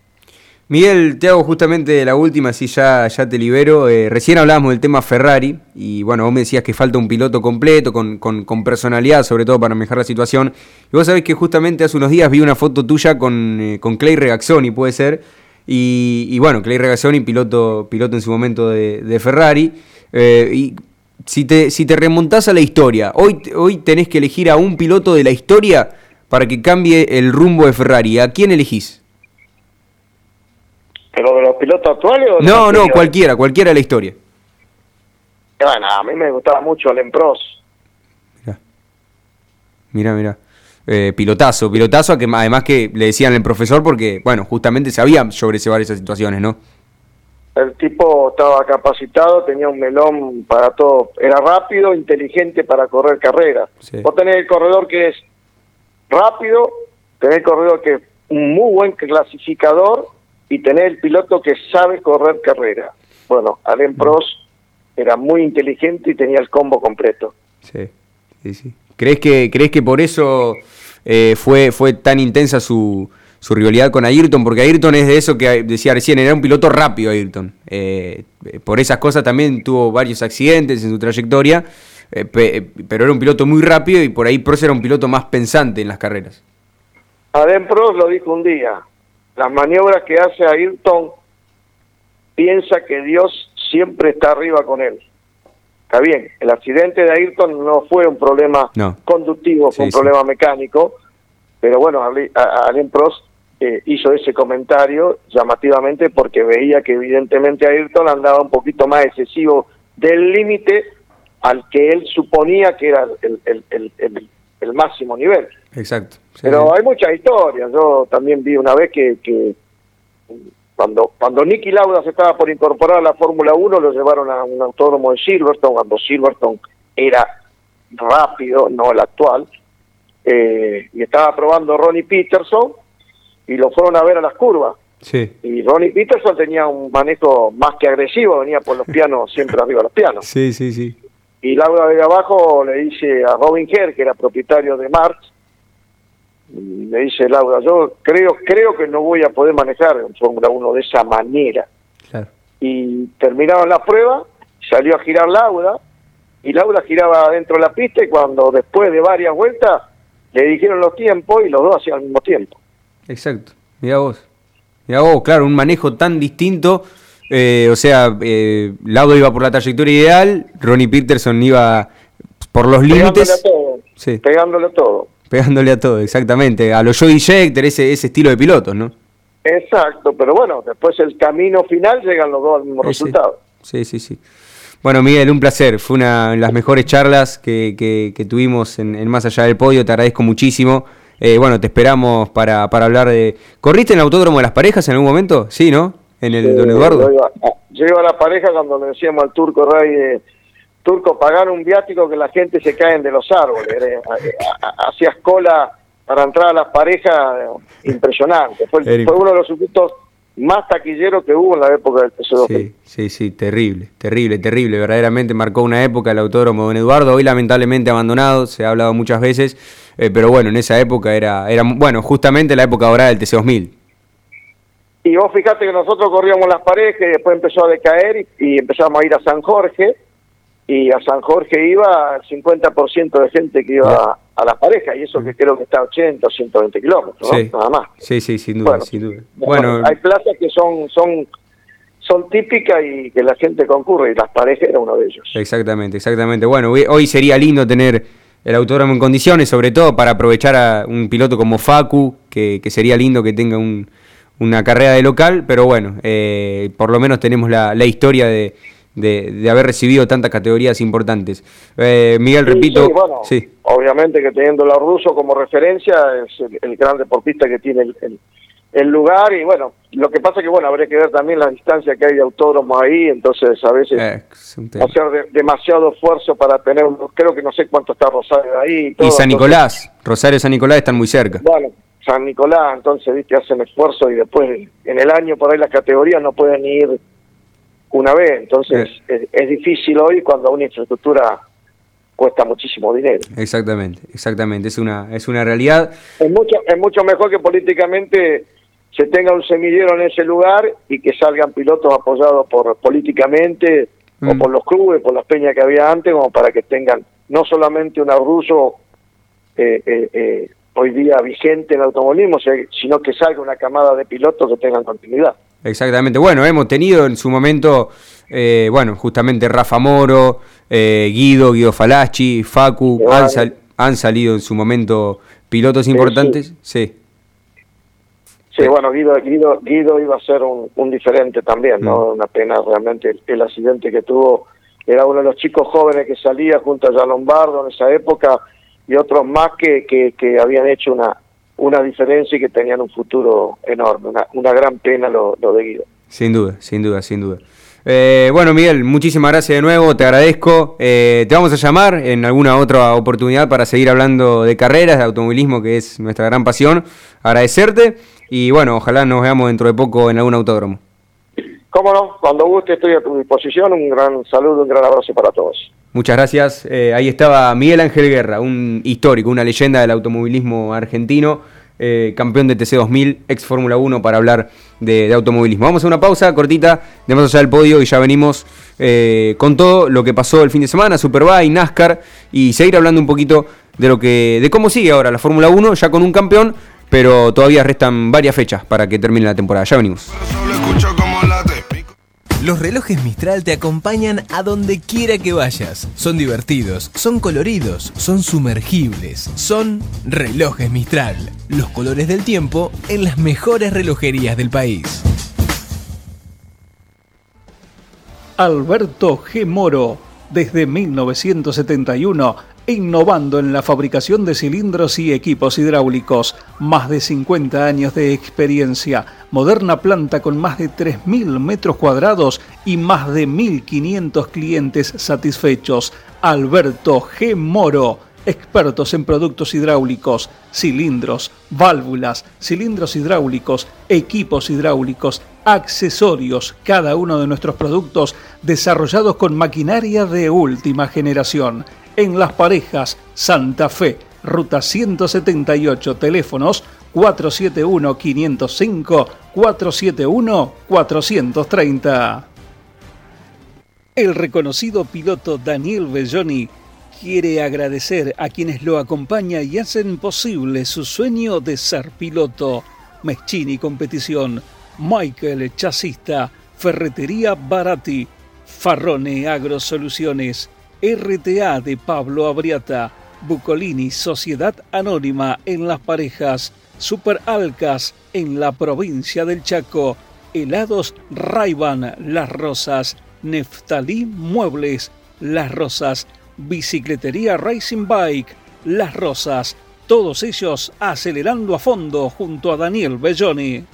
Miguel, te hago justamente la última, si ya, ya te libero. Eh, recién hablábamos del tema Ferrari y bueno, vos me decías que falta un piloto completo, con, con, personalidad, sobre todo para mejorar la situación. Y vos sabés que justamente hace unos días vi una foto tuya con, eh, con Clay Regazzoni, puede ser. Y, bueno, Clay Regazzoni, piloto, piloto en su momento de, Ferrari. Eh, y si te, si te remontás a la historia, hoy, hoy tenés que elegir a un piloto de la historia para que cambie el rumbo de Ferrari. ¿A quién elegís? ¿Pero de los pilotos actuales o No, no, cualquiera, cualquiera de la historia. Bueno, a mí me gustaba mucho el Empros. Mira, mira. Eh, pilotazo, pilotazo, que además que le decían el profesor porque, bueno, justamente sabía sobrellevar esas situaciones, ¿no? el tipo estaba capacitado, tenía un melón para todo, era rápido, inteligente para correr carrera. Vos tenés el corredor que es rápido, tenés el corredor que es un muy buen clasificador y tenés el piloto que sabe correr carrera. Bueno, Alain mm. Prost era muy inteligente y tenía el combo completo. Sí, sí, sí. ¿Crees que, crees que por eso eh, fue, fue tan intensa su, su rivalidad con Ayrton? Porque Ayrton es de eso que decía recién, era un piloto rápido Ayrton. Eh, por esas cosas también tuvo varios accidentes en su trayectoria, eh, pero era un piloto muy rápido y por ahí Prost era un piloto más pensante en las carreras. Alain Prost lo dijo un día, las maniobras que hace Ayrton piensa que Dios siempre está arriba con él. Está bien, el accidente de Ayrton no fue un problema conductivo, fue un problema mecánico, pero bueno, Alain Prost eh, hizo ese comentario llamativamente porque veía que evidentemente Ayrton andaba un poquito más excesivo del límite al que él suponía que era el, el, el, máximo nivel. Exacto. pero hay muchas historias. Yo también vi una vez que, que cuando, cuando Nicky Lauda se estaba por incorporar a la Fórmula 1, lo llevaron a un autódromo de Silverstone, cuando Silverstone era rápido, no el actual, eh, y estaba probando Ronnie Peterson, y lo fueron a ver a las curvas. Sí. Y Ronnie Peterson tenía un manejo más que agresivo, venía por los pianos, siempre arriba de los pianos. Sí, sí, sí. Y Lauda de abajo le dice a Robin Kerr, que era propietario de Marx, me dice Laura, yo creo creo que no voy a poder manejar en Fórmula 1 de esa manera. Y terminaron la prueba, salió a girar Laura, y Laura giraba dentro de la pista y cuando después de varias vueltas le dijeron los tiempos y los dos hacían al mismo tiempo. Exacto, mira vos. Mira vos, claro, un manejo tan distinto. Eh, o sea, eh, Lauda iba por la trayectoria ideal, Ronnie Peterson iba por los límites. Pegándole todo pegándole a todo, exactamente. A los Joy Jector, ese, ese estilo de pilotos, ¿no? Exacto, pero bueno, después el camino final llegan los dos al mismo resultado. Sí, sí, sí. Bueno, Miguel, un placer. Fue una de las mejores charlas que, que, tuvimos en, Más Allá del Podio. Te agradezco muchísimo. Eh, bueno, te esperamos para, para hablar de... ¿Corriste en el Autódromo de las Parejas en algún momento? Sí, ¿no? En el Don Eduardo. Yo iba, a la pareja cuando le decíamos al turco Ray... de turco, pagar un viático que la gente se caen de los árboles. Eh, hacías cola para entrar a las parejas, impresionante. Fue, uno de los supuestos más taquilleros que hubo en la época del PSO. Sí, sí, sí, terrible, terrible, terrible. Verdaderamente marcó una época el autódromo Don Eduardo, hoy lamentablemente abandonado, se ha hablado muchas veces, eh, pero bueno, en esa época era, era, bueno, justamente la época dorada del TC2000. Y vos fijate que nosotros corríamos las parejas y después empezó a decaer y empezamos a ir a San Jorge y a San Jorge iba el 50% de gente que iba a, la pareja y eso que creo que está a 80 o 120 kilómetros, nada más. Sí, sí, sin duda, sin duda. Bueno, hay plazas que son, son, son típicas y que la gente concurre y las parejas era uno de ellos. Exactamente, exactamente. Bueno, hoy sería lindo tener el autódromo en condiciones, sobre todo para aprovechar a un piloto como Facu, que, que sería lindo que tenga un, una carrera de local, pero bueno, eh, por lo menos tenemos la, la historia de de, haber recibido tantas categorías importantes. Eh, Miguel, repito. Sí, Obviamente que teniendo a Russo como referencia, es el, gran deportista que tiene el, lugar. Y bueno, lo que pasa que, bueno, habría que ver también la distancia que hay de autódromos ahí. Entonces, a veces eh, hacer demasiado esfuerzo para tener. Creo que no sé cuánto está Rosario ahí. Y, San Nicolás. Rosario y San Nicolás están muy cerca. Bueno. San Nicolás, entonces, viste, hacen esfuerzo y después en el año por ahí las categorías no pueden ir una vez. Entonces es, difícil hoy cuando una infraestructura cuesta muchísimo dinero. Exactamente, exactamente, es una, es una realidad. Es mucho, es mucho mejor que políticamente se tenga un semillero en ese lugar y que salgan pilotos apoyados por políticamente o mm. por los clubes, por las peñas que había antes, como para que tengan no solamente un ruso eh, eh, eh, hoy día vigente en el automovilismo, sino que salga una camada de pilotos que tengan continuidad. Exactamente. Bueno, hemos tenido en su momento, eh, bueno, justamente Rafa Moro, eh, Guido, Guido Falacci, Facu, han, salido en su momento pilotos importantes. Sí. sí. bueno, Guido, Guido, Guido iba a ser un, diferente también, ¿no? Mm. Una pena realmente el, accidente que tuvo. Era uno de los chicos jóvenes que salía junto a Lombardo en esa época y otros más que, que, que habían hecho una, una diferencia y que tenían un futuro enorme. Una, una gran pena lo, lo de Guido. Sin duda, sin duda, sin duda. Eh, bueno, Miguel, muchísimas gracias de nuevo, te agradezco. Eh, te vamos a llamar en alguna otra oportunidad para seguir hablando de carreras, de automovilismo, que es nuestra gran pasión. Agradecerte y bueno, ojalá nos veamos dentro de poco en algún autódromo. Cómo no, cuando guste estoy a tu disposición. Un gran saludo, un gran abrazo para todos. Muchas gracias. Eh, ahí estaba Miguel Ángel Guerra, un histórico, una leyenda del automovilismo argentino, eh, campeón de TC2000, ex Fórmula 1, para hablar de, automovilismo. Vamos a una pausa cortita de más allá del podio y ya venimos eh, con todo lo que pasó el fin de semana, Superbike, NASCAR, y seguir hablando un poquito de lo que, de cómo sigue ahora la Fórmula 1, ya con un campeón, pero todavía restan varias fechas para que termine la temporada. Ya venimos. Los relojes Mistral te acompañan a donde quiera que vayas. Son divertidos, son coloridos, son sumergibles, son relojes Mistral. Los colores del tiempo en las mejores relojerías del país. Alberto G. Moro, desde 1971 innovando en la fabricación de cilindros y equipos hidráulicos. Más de 50 años de experiencia, moderna planta con más de 3.000 metros cuadrados y más de 1.500 clientes satisfechos. Alberto G. Moro, expertos en productos hidráulicos, cilindros, válvulas, cilindros hidráulicos, equipos hidráulicos, accesorios, cada uno de nuestros productos desarrollados con maquinaria de última generación en Las Parejas, Santa Fe, ruta 178, teléfonos 471-505, 471-430. El reconocido piloto Daniel Belloni quiere agradecer a quienes lo acompañan y hacen posible su sueño de ser piloto. Meschini Competición, Michael Chasista, Ferretería Barati, Farrone Agrosoluciones, RTA de Pablo Abriata, Bucolini Sociedad Anónima en Las Parejas, Super Alcas en la provincia del Chaco, Helados Raiban Las Rosas, Neftalí Muebles Las Rosas, Bicicletería Racing Bike Las Rosas, todos ellos acelerando a fondo junto a Daniel Belloni.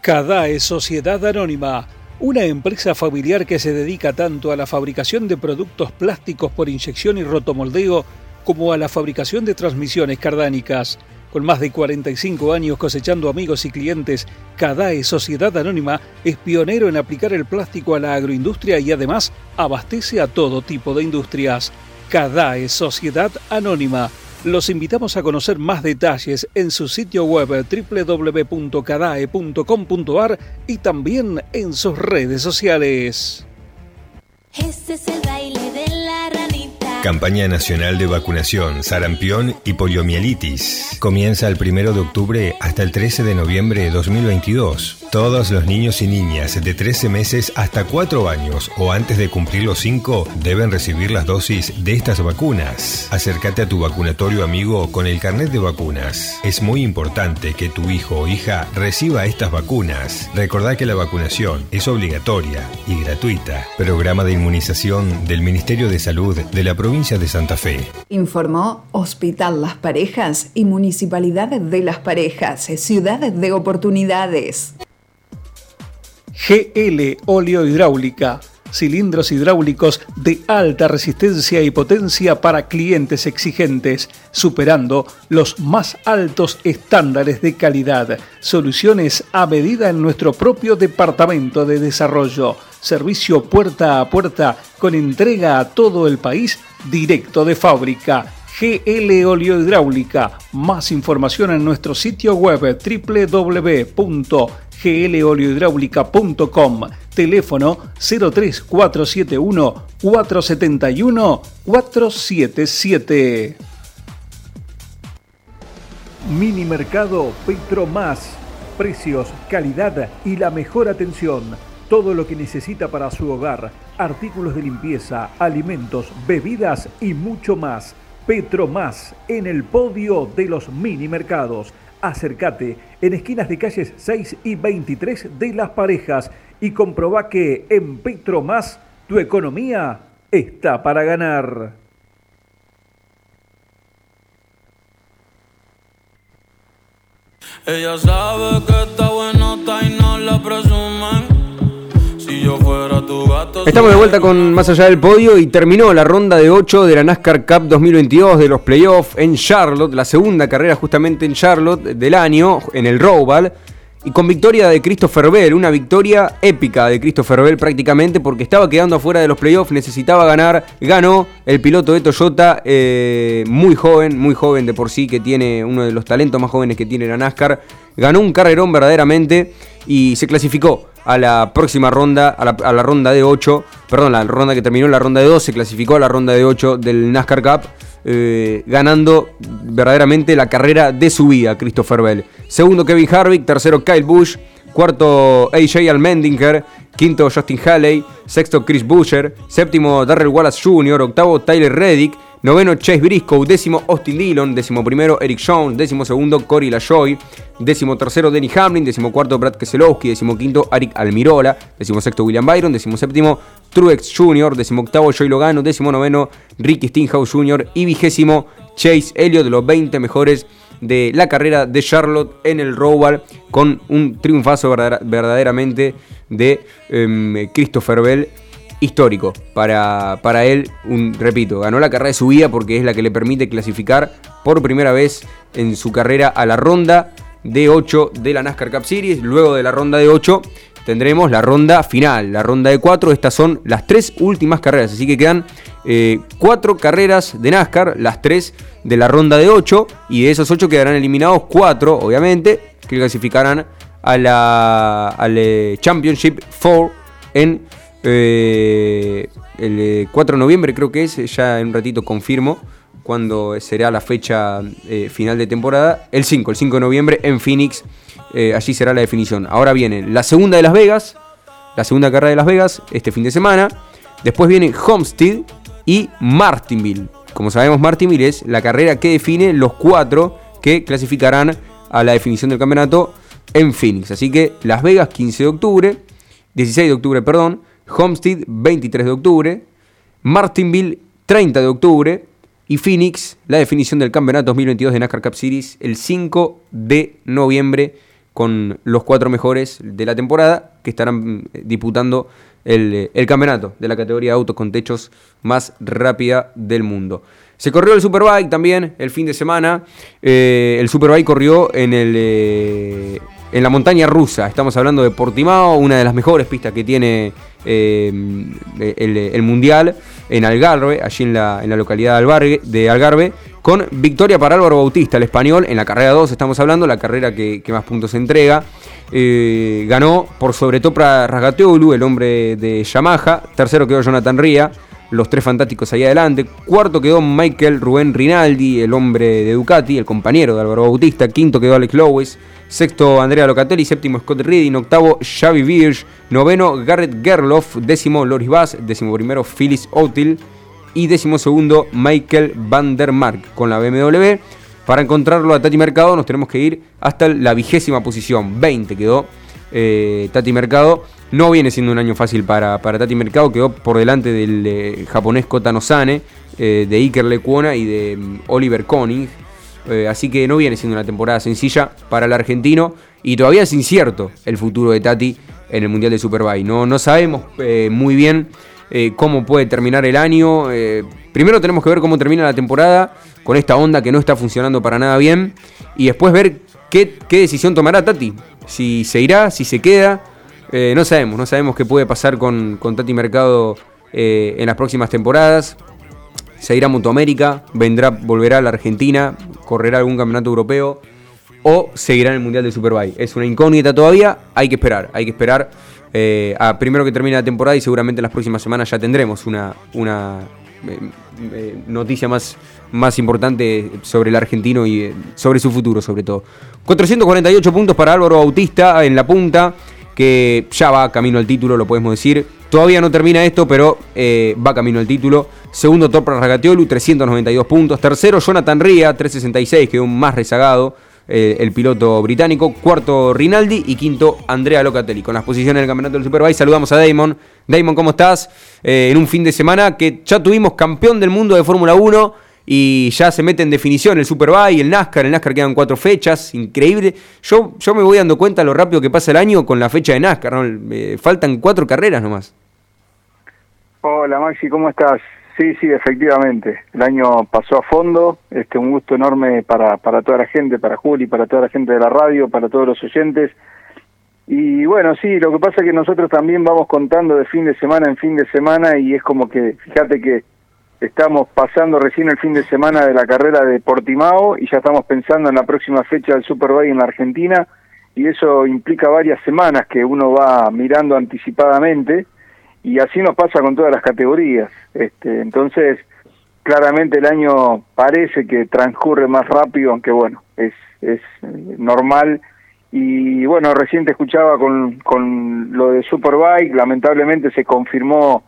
Cadae Sociedad Anónima una empresa familiar que se dedica tanto a la fabricación de productos plásticos por inyección y rotomoldeo como a la fabricación de transmisiones cardánicas. Con más de 45 años cosechando amigos y clientes, Cadae Sociedad Anónima es pionero en aplicar el plástico a la agroindustria y además abastece a todo tipo de industrias. Cadae Sociedad Anónima los invitamos a conocer más detalles en su sitio web www.cadae.com.ar y también en sus redes sociales. Es el baile. Campaña Nacional de Vacunación, Sarampión y Poliomielitis. Comienza el 1 de octubre hasta el 13 de noviembre de 2022. Todos los niños y niñas de 13 meses hasta 4 años o antes de cumplir los 5 deben recibir las dosis de estas vacunas. Acércate a tu vacunatorio amigo con el carnet de vacunas. Es muy importante que tu hijo o hija reciba estas vacunas. Recordá que la vacunación es obligatoria y gratuita. Programa de inmunización del Ministerio de Salud de la provincia de Santa Fe. Informó Hospital Las Parejas y Municipalidades de Las Parejas, ciudades de oportunidades. GL Óleo Hidráulica, cilindros hidráulicos de alta resistencia y potencia para clientes exigentes, superando los más altos estándares de calidad. Soluciones a medida en nuestro propio departamento de desarrollo. Servicio puerta a puerta con entrega a todo el país directo de fábrica. GL Óleo Hidráulica. Más información en nuestro sitio web www gloliohidráulica.com, teléfono 03471 471 477. Mini Mercado Petro Más. Precios, calidad y la mejor atención. Todo lo que necesita para su hogar. Artículos de limpieza, alimentos, bebidas y mucho más. Petro Más en el podio de los mini mercados Acércate en esquinas de calles 6 y 23 de Las Parejas y comproba que en Petro Más tu economía está para ganar. Ella sabe que está y no la presumen. Estamos de vuelta con Más Allá del Podio y terminó la ronda de 8 de la NASCAR Cup 2022 de los playoffs en Charlotte, la segunda carrera justamente en Charlotte del año, en el Roval. Y con victoria de Christopher Bell, una victoria épica de Christopher Bell prácticamente porque estaba quedando afuera de los playoffs, necesitaba ganar, ganó el piloto de Toyota, eh, muy joven, muy joven de por sí, que tiene uno de los talentos más jóvenes que tiene la NASCAR, ganó un carrerón verdaderamente y se clasificó a la próxima ronda, a la, ronda de 8, perdón, la ronda que terminó la ronda de 2, se clasificó a la ronda de 8 del NASCAR Cup. Eh, ganando verdaderamente la carrera de su vida, Christopher Bell. Segundo, Kevin Harvick. Tercero, Kyle Busch. Cuarto, AJ Almendinger. Quinto, Justin Haley. Sexto, Chris Buescher. Séptimo, Darrell Wallace Jr. Octavo, Tyler Reddick. Noveno, Chase Briscoe. Décimo, Austin Dillon. Décimo primero, Eric Jones. Décimo segundo, Corey LaJoy. Décimo tercero, Denny Hamlin. Décimo cuarto, Brad Keselowski. Décimo quinto, Arik Almirola. Décimo sexto, William Byron. Décimo séptimo, Truex Jr. Décimo octavo, Joey Logano. Décimo noveno, Ricky Stinghouse Jr. Y vigésimo, Chase Elliott, de los 20 mejores de la carrera de Charlotte en el Roval, con un triunfazo verdaderamente de em, Christopher Bell histórico para, para él. Un, repito, ganó la carrera de su vida porque es la que le permite clasificar por primera vez en su carrera a la ronda de 8 de la NASCAR Cup Series. Luego de la ronda de 8 tendremos la ronda final, la ronda de 4. Estas son las tres últimas carreras, así que quedan eh, cuatro carreras de NASCAR, las tres de la ronda de 8. Y de esos 8 quedarán eliminados 4, obviamente, que clasificarán a la, al eh, Championship 4 en eh, el 4 de noviembre creo que es, ya en un ratito confirmo cuando será la fecha eh, final de temporada. El 5, el 5 de noviembre en Phoenix, eh, allí será la definición. Ahora viene la segunda de Las Vegas, la segunda carrera de Las Vegas este fin de semana. Después viene Homestead y Martinville. Como sabemos, Martinville es la carrera que define los cuatro que clasificarán a la definición del campeonato en Phoenix. Así que Las Vegas 15 de octubre, 16 de octubre, perdón, Homestead 23 de octubre, Martinville 30 de octubre y Phoenix la definición del campeonato 2022 de NASCAR Cup Series el 5 de noviembre con los cuatro mejores de la temporada que estarán eh, disputando el, campeonato de la categoría de autos con techos más rápida del mundo. Se corrió el Superbike también el fin de semana. Eh, el Superbike corrió en el, eh, en la montaña rusa. Estamos hablando de Portimao, una de las mejores pistas que tiene eh, el, Mundial en Algarve, allí en la, en la localidad de Algarve, con victoria para Álvaro Bautista, el español, en la carrera 2 estamos hablando, la carrera que, más puntos entrega. Eh, ganó por sobre todo para Ragateolu, el hombre de Yamaha. Tercero quedó Jonathan Ría los tres fantásticos ahí adelante. Cuarto quedó Michael Rubén Rinaldi, el hombre de Ducati, el compañero de Álvaro Bautista. Quinto quedó Alex Lowes. Sexto Andrea Locatelli. Séptimo Scott Redding. Octavo Xavi Birch. Noveno Garrett Gerloff. Décimo Loris Bass. Décimo primero Phyllis Otil. Y décimo segundo Michael Van der Mark con la BMW. Para encontrarlo a Tati Mercado nos tenemos que ir hasta la vigésima posición. 20 quedó eh, Tati Mercado. No viene siendo un año fácil para, para Tati Mercado, quedó por delante del eh, japonés Kota Nozane, eh, de Iker Lecuona y de mm, Oliver Koning. así que no viene siendo una temporada sencilla para el argentino y todavía es incierto el futuro de Tati en el Mundial de Superbike. No, no sabemos muy bien cómo puede terminar el año. primero tenemos que ver cómo termina la temporada con esta onda que no está funcionando para nada bien y después ver qué, decisión tomará Tati si se irá, si se queda. Eh, no sabemos, no sabemos qué puede pasar con, Tati Mercado eh, en las próximas temporadas. Se irá a Mutuamérica, vendrá, volverá a la Argentina, correrá algún campeonato europeo o seguirá en el Mundial de Superbike. Es una incógnita todavía, hay que esperar, hay que esperar eh, a primero que termine la temporada y seguramente en las próximas semanas ya tendremos una, una noticia más, más importante sobre el argentino y sobre su futuro sobre todo. 448 puntos para Álvaro Bautista en la punta, que ya va camino al título, lo podemos decir. Todavía no termina esto, pero eh, va camino al título. Segundo, top para Ragatiolu, 392 puntos. Tercero, Jonathan Ria, 366, quedó más rezagado. Eh, el piloto británico. Cuarto, Rinaldi. Y quinto, Andrea Locatelli. Con las posiciones del campeonato del Superbike, saludamos a Damon. Damon, ¿cómo estás? Eh, en un fin de semana que ya tuvimos campeón del mundo de Fórmula 1 y ya se mete en definición el Superbike, el NASCAR, el NASCAR quedan cuatro fechas, increíble. Yo, yo me voy dando cuenta lo rápido que pasa el año con la fecha de NASCAR, ¿no? faltan cuatro carreras nomás. Hola Maxi, ¿cómo estás? Sí, sí, efectivamente. El año pasó a fondo. Este, un gusto enorme para, para toda la gente, para Juli, para toda la gente de la radio, para todos los oyentes. Y bueno, sí, lo que pasa es que nosotros también vamos contando de fin de semana en fin de semana y es como que, fíjate que estamos pasando recién el fin de semana de la carrera de Portimao y ya estamos pensando en la próxima fecha del Superbike en la Argentina y eso implica varias semanas que uno va mirando anticipadamente y así nos pasa con todas las categorías. Este, entonces, claramente el año parece que transcurre más rápido, aunque bueno, es, es normal. Y bueno, recién te escuchaba con, con lo de Superbike, lamentablemente se confirmó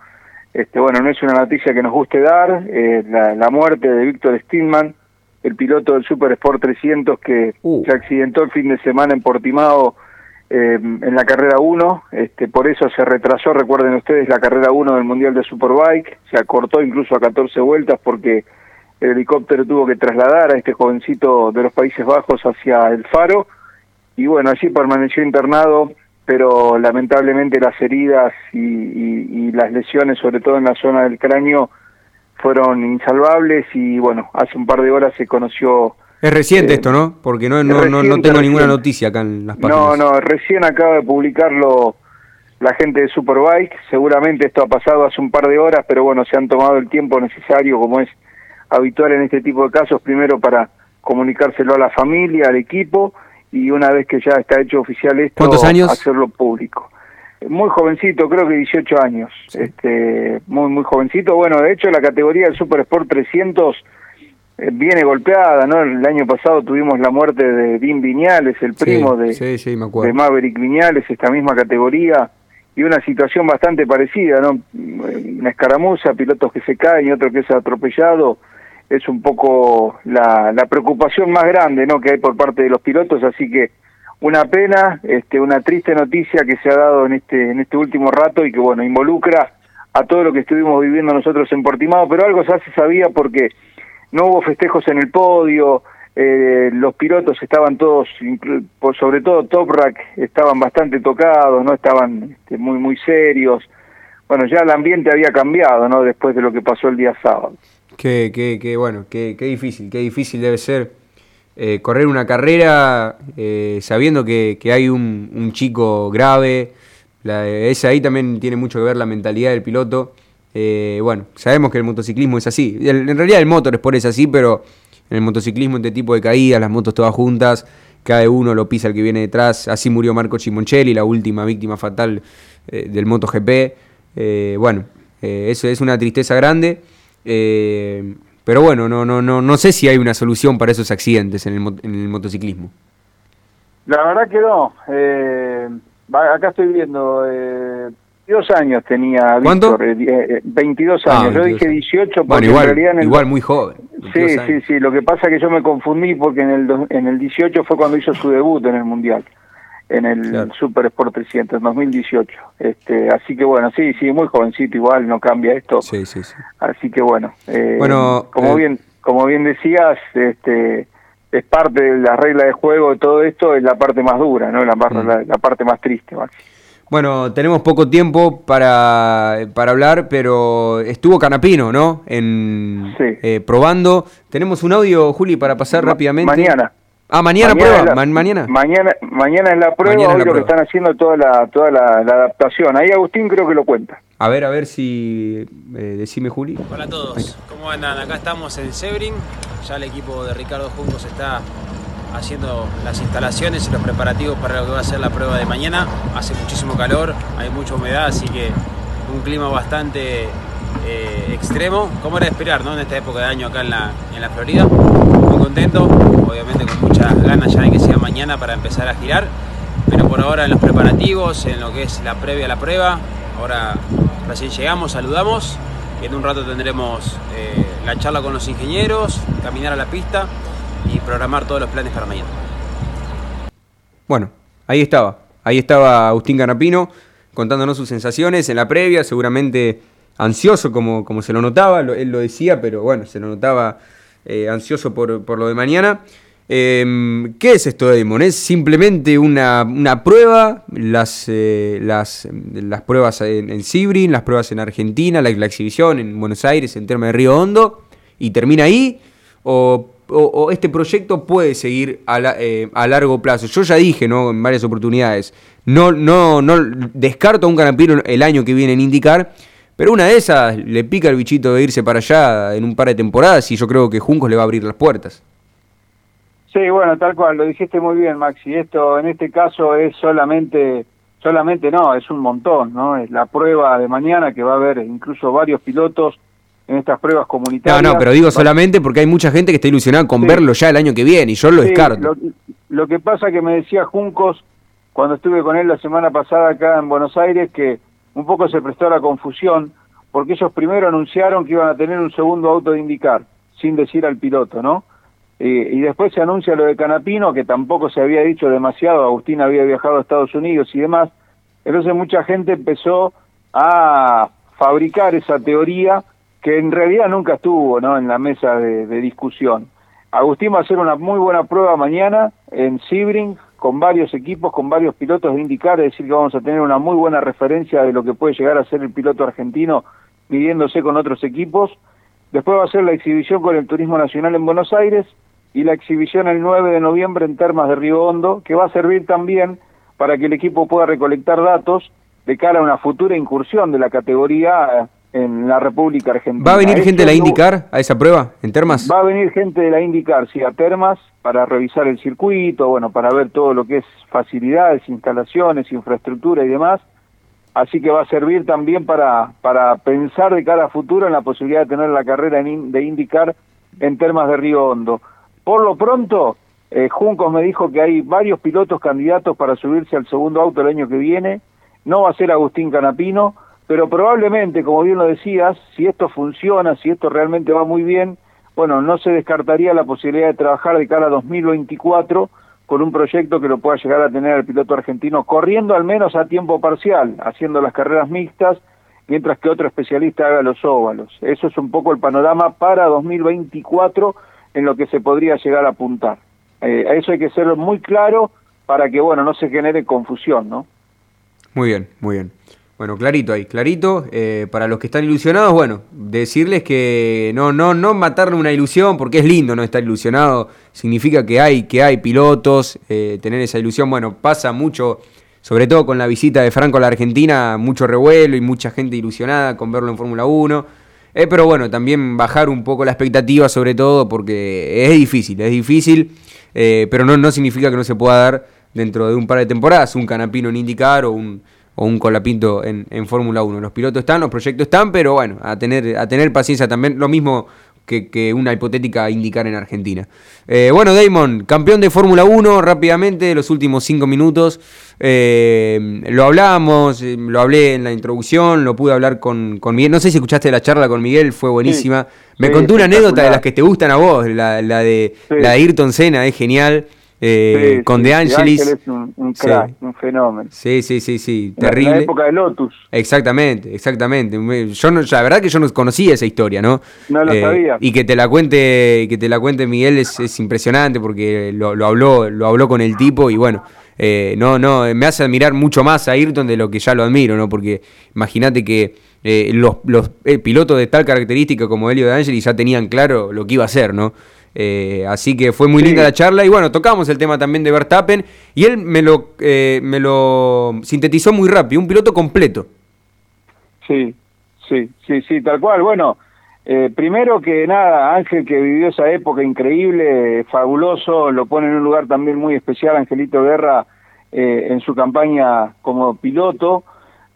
este, bueno, no es una noticia que nos guste dar, eh, la, muerte de Víctor Stillman, el piloto del Super Sport 300 que uh. se accidentó el fin de semana en Portimao eh, en la carrera 1, este, por eso se retrasó, recuerden ustedes, la carrera 1 del Mundial de Superbike, se acortó incluso a 14 vueltas porque el helicóptero tuvo que trasladar a este jovencito de los Países Bajos hacia el faro, y bueno, allí permaneció internado pero lamentablemente las heridas y, las lesiones, sobre todo en la zona del cráneo, fueron insalvables y bueno, hace un par de horas se conoció... Es reciente eh, esto, ¿no? Porque no, no, no, tengo ninguna noticia acá en las páginas. No, no, recién acaba de publicarlo la gente de Superbike, seguramente esto ha pasado hace un par de horas, pero bueno, se han tomado el tiempo necesario, como es habitual en este tipo de casos, primero para comunicárselo a la familia, al equipo, y una vez que ya está hecho oficial esto, hacerlo público. Muy jovencito, creo que 18 años, este, muy muy jovencito. Bueno, de hecho la categoría del Super Sport 300 eh, viene golpeada, ¿no? El año pasado tuvimos la muerte de Dean Viñales, el primo de, de Maverick Viñales, esta misma categoría, y una situación bastante parecida, ¿no? Una escaramuza, pilotos que se caen y otro que es atropellado es un poco la, la preocupación más grande ¿no? que hay por parte de los pilotos, así que una pena, este, una triste noticia que se ha dado en este, en este último rato y que bueno, involucra a todo lo que estuvimos viviendo nosotros en Portimao, pero algo ya se sabía porque no hubo festejos en el podio, eh, los pilotos estaban todos, sobre todo Toprak, estaban bastante tocados, no estaban este, muy muy serios. Bueno, ya el ambiente había cambiado, ¿no? Después de lo que pasó el día sábado. Qué, bueno, qué, difícil, qué difícil debe ser eh, correr una carrera eh, sabiendo que, hay un, chico grave. La, ese ahí también tiene mucho que ver la mentalidad del piloto. Eh, bueno, sabemos que el motociclismo es así. En realidad el motor es por así, pero en el motociclismo este tipo de caídas, las motos todas juntas, cada uno lo pisa el que viene detrás. Así murió Marco Chimoncelli, la última víctima fatal del MotoGP. bueno, eso es una tristeza grande. Eh, pero bueno, no, no, no, no sé si hay una solución para esos accidentes en el, en el motociclismo. La verdad que no. Eh, acá estoy viendo, eh, 22 años tenía ¿Cuánto? 22 eh, ah, años. yo dije 18 porque igual, en realidad... igual muy joven. Sí, sí, sí. Lo que pasa es que yo me confundí porque en el, en el 18 fue cuando hizo su debut en el Mundial en el Super Sport 300 en 2018. Este, así que bueno, sí, sí, muy jovencito igual, no cambia esto. Sí, sí, sí. Así que bueno, eh, bueno como eh, bien como bien decías, este es parte de la regla de juego de todo esto, es la parte más dura, ¿no? La, parte, mm. la, parte más triste, Bueno, tenemos poco tiempo para, para hablar, pero estuvo Canapino, ¿no? En, eh, probando. Tenemos un audio, Juli, para pasar rápidamente. Mañana. Ah, mañana, prueba, mañana. Mañana, mañana es la prueba, hoy lo que están haciendo toda la toda la, adaptación. Ahí Agustín creo que lo cuenta. A ver, a ver si eh, decime Juli. Hola a todos, ¿cómo andan? Acá estamos en Sebring, ya el equipo de Ricardo Jungos está haciendo las instalaciones y los preparativos para lo que va a ser la prueba de mañana. Hace muchísimo calor, hay mucha humedad, así que un clima bastante eh, extremo, como era de esperar ¿no? en esta época de año acá en la, en la Florida. Muy contento, obviamente con muchas ganas ya de que sea mañana para empezar a girar, pero por ahora en los preparativos, en lo que es la previa a la prueba, ahora recién llegamos, saludamos en un rato tendremos eh, la charla con los ingenieros, caminar a la pista programar todos los planes para mañana. Bueno, ahí estaba, ahí estaba Agustín Canapino contándonos sus sensaciones en la previa, seguramente ansioso como, como se lo notaba, él lo decía, pero bueno, se lo notaba eh, ansioso por, por, lo de mañana. Em, ¿Qué es esto, Damon? ¿Es simplemente una, una prueba? Las, eh, las, las pruebas en, en las pruebas en Argentina, la, la, exhibición en Buenos Aires, en Terma de Río Hondo, y termina ahí? ¿O, o, este proyecto puede seguir a, la, eh, a, largo plazo? Yo ya dije ¿no? en varias oportunidades, no, no, no descarto a un canapino el año que viene en indicar, pero una de esas le pica el bichito de irse para allá en un par de temporadas y yo creo que Juncos le va a abrir las puertas. Sí, bueno, tal cual, lo dijiste muy bien, Maxi. Esto en este caso es solamente, solamente no, es un montón, ¿no? Es la prueba de mañana que va a haber incluso varios pilotos en estas pruebas comunitarias. No, no, pero digo solamente porque hay mucha gente que está ilusionada con verlo ya el año que viene y yo lo descarto. Lo, lo, que pasa que me decía Juncos cuando estuve con él la semana pasada acá en Buenos Aires que un poco se prestó a la confusión porque ellos primero anunciaron que iban a tener un segundo auto de indicar sin decir al piloto, ¿no? y después se anuncia lo de Canapino, que tampoco se había dicho demasiado, Agustín había viajado a Estados Unidos y demás, entonces mucha gente empezó a fabricar esa teoría que en realidad nunca estuvo ¿no? en la mesa de, discusión. Agustín va a hacer una muy buena prueba mañana en Sebring, con varios equipos, con varios pilotos de indicar, es decir, que vamos a tener una muy buena referencia de lo que puede llegar a ser el piloto argentino midiéndose con otros equipos. Después va a ser la exhibición con el Turismo Nacional en Buenos Aires y la exhibición el 9 de noviembre en Termas de Río Hondo, que va a servir también para que el equipo pueda recolectar datos de cara a una futura incursión de la categoría en la República Argentina. ¿Va a venir gente de la IndyCar a esa prueba en Termas? Va a venir gente de la IndyCar, sí, a Termas para revisar el circuito, bueno, para ver todo lo que es facilidades, instalaciones, infraestructura y demás. Así que va a servir también para, para pensar de cara a futuro en la posibilidad de tener la carrera de IndyCar en Termas de Río Hondo. Por lo pronto, eh, Juncos me dijo que hay varios pilotos candidatos para subirse al segundo auto el año que viene. No va a ser Agustín Canapino, pero probablemente, como bien lo decías, si esto funciona, si esto realmente va muy bien, bueno, no se descartaría la posibilidad de trabajar de cara a 2024 con un proyecto que lo pueda llegar a tener el piloto argentino corriendo al menos a tiempo parcial, haciendo las carreras mixtas, mientras que otro especialista haga los óvalos. Eso es un poco el panorama para 2024 en lo que se podría llegar a apuntar. Eh, a eso hay que ser muy claro para que, bueno, no se genere confusión, ¿no? Muy bien, muy bien. Bueno, clarito ahí, clarito. Eh, para los que están ilusionados, bueno, decirles que no, no, no matarle una ilusión, porque es lindo no estar ilusionado. Significa que hay, que hay pilotos, eh, tener esa ilusión. Bueno, pasa mucho, sobre todo con la visita de Franco a la Argentina, mucho revuelo y mucha gente ilusionada con verlo en Fórmula 1. Eh, pero bueno, también bajar un poco la expectativa, sobre todo porque es difícil, es difícil, pero no, no significa que no se pueda dar dentro de un par de temporadas un canapino en IndyCar o un, o un colapinto en, en Fórmula 1. Los pilotos están, los proyectos están, pero bueno, a tener, a tener paciencia también. Lo mismo que, una hipotética indicar en Argentina. Eh, bueno, Damon, campeón de Fórmula 1, rápidamente, los últimos cinco minutos. Eh, lo hablamos, eh, lo hablé en la introducción, lo pude hablar con, con, Miguel. No sé si escuchaste la charla con Miguel, fue buenísima. Me contó una anécdota de las que te gustan a vos, la, la de, la de Ayrton Senna, es genial. Eh, con De Angelis. es un, un crack, un fenómeno. Sí, sí, sí, sí, terrible. En la época de Lotus. Exactamente, exactamente. Yo no, la verdad que yo no conocía esa historia, ¿no? No lo Eh, sabía. Y que te la cuente, que te la cuente Miguel es, es impresionante porque lo, lo habló, lo habló con el tipo y bueno, eh, no, no, me hace admirar mucho más a Ayrton de lo que ya lo admiro, ¿no? Porque imagínate que eh, los, los pilotos de tal característica como Helio de Angelis ya tenían claro lo que iba a hacer, ¿no? Eh, así que fue muy Sí. linda la charla y bueno, tocamos el tema también de Verstappen y él me lo, eh, me lo sintetizó muy rápido, un piloto completo. Sí, sí, sí, sí, tal cual. Bueno, eh, primero que nada, Ángel que vivió esa época increíble, fabuloso, lo pone en un lugar también muy especial, Angelito Guerra, eh, en su campaña como piloto.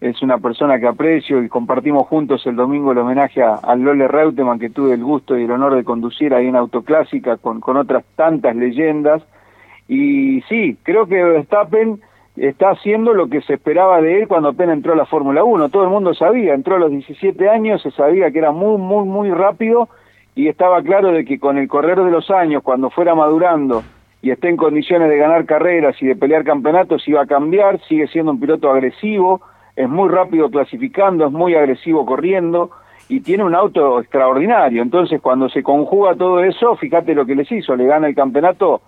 Es una persona que aprecio y compartimos juntos el domingo el homenaje a, a Lole Reutemann, que tuve el gusto y el honor de conducir ahí en Autoclásica con, con otras tantas leyendas. Y sí, creo que Verstappen está haciendo lo que se esperaba de él cuando apenas entró a la Fórmula 1. Todo el mundo sabía, entró a los 17 años, se sabía que era muy, muy, muy rápido y estaba claro de que con el correr de los años, cuando fuera madurando y esté en condiciones de ganar carreras y de pelear campeonatos, iba a cambiar, sigue siendo un piloto agresivo, es muy rápido clasificando, es muy agresivo corriendo y tiene un auto extraordinario. Entonces, cuando se conjuga todo eso, fíjate lo que les hizo, le gana el campeonato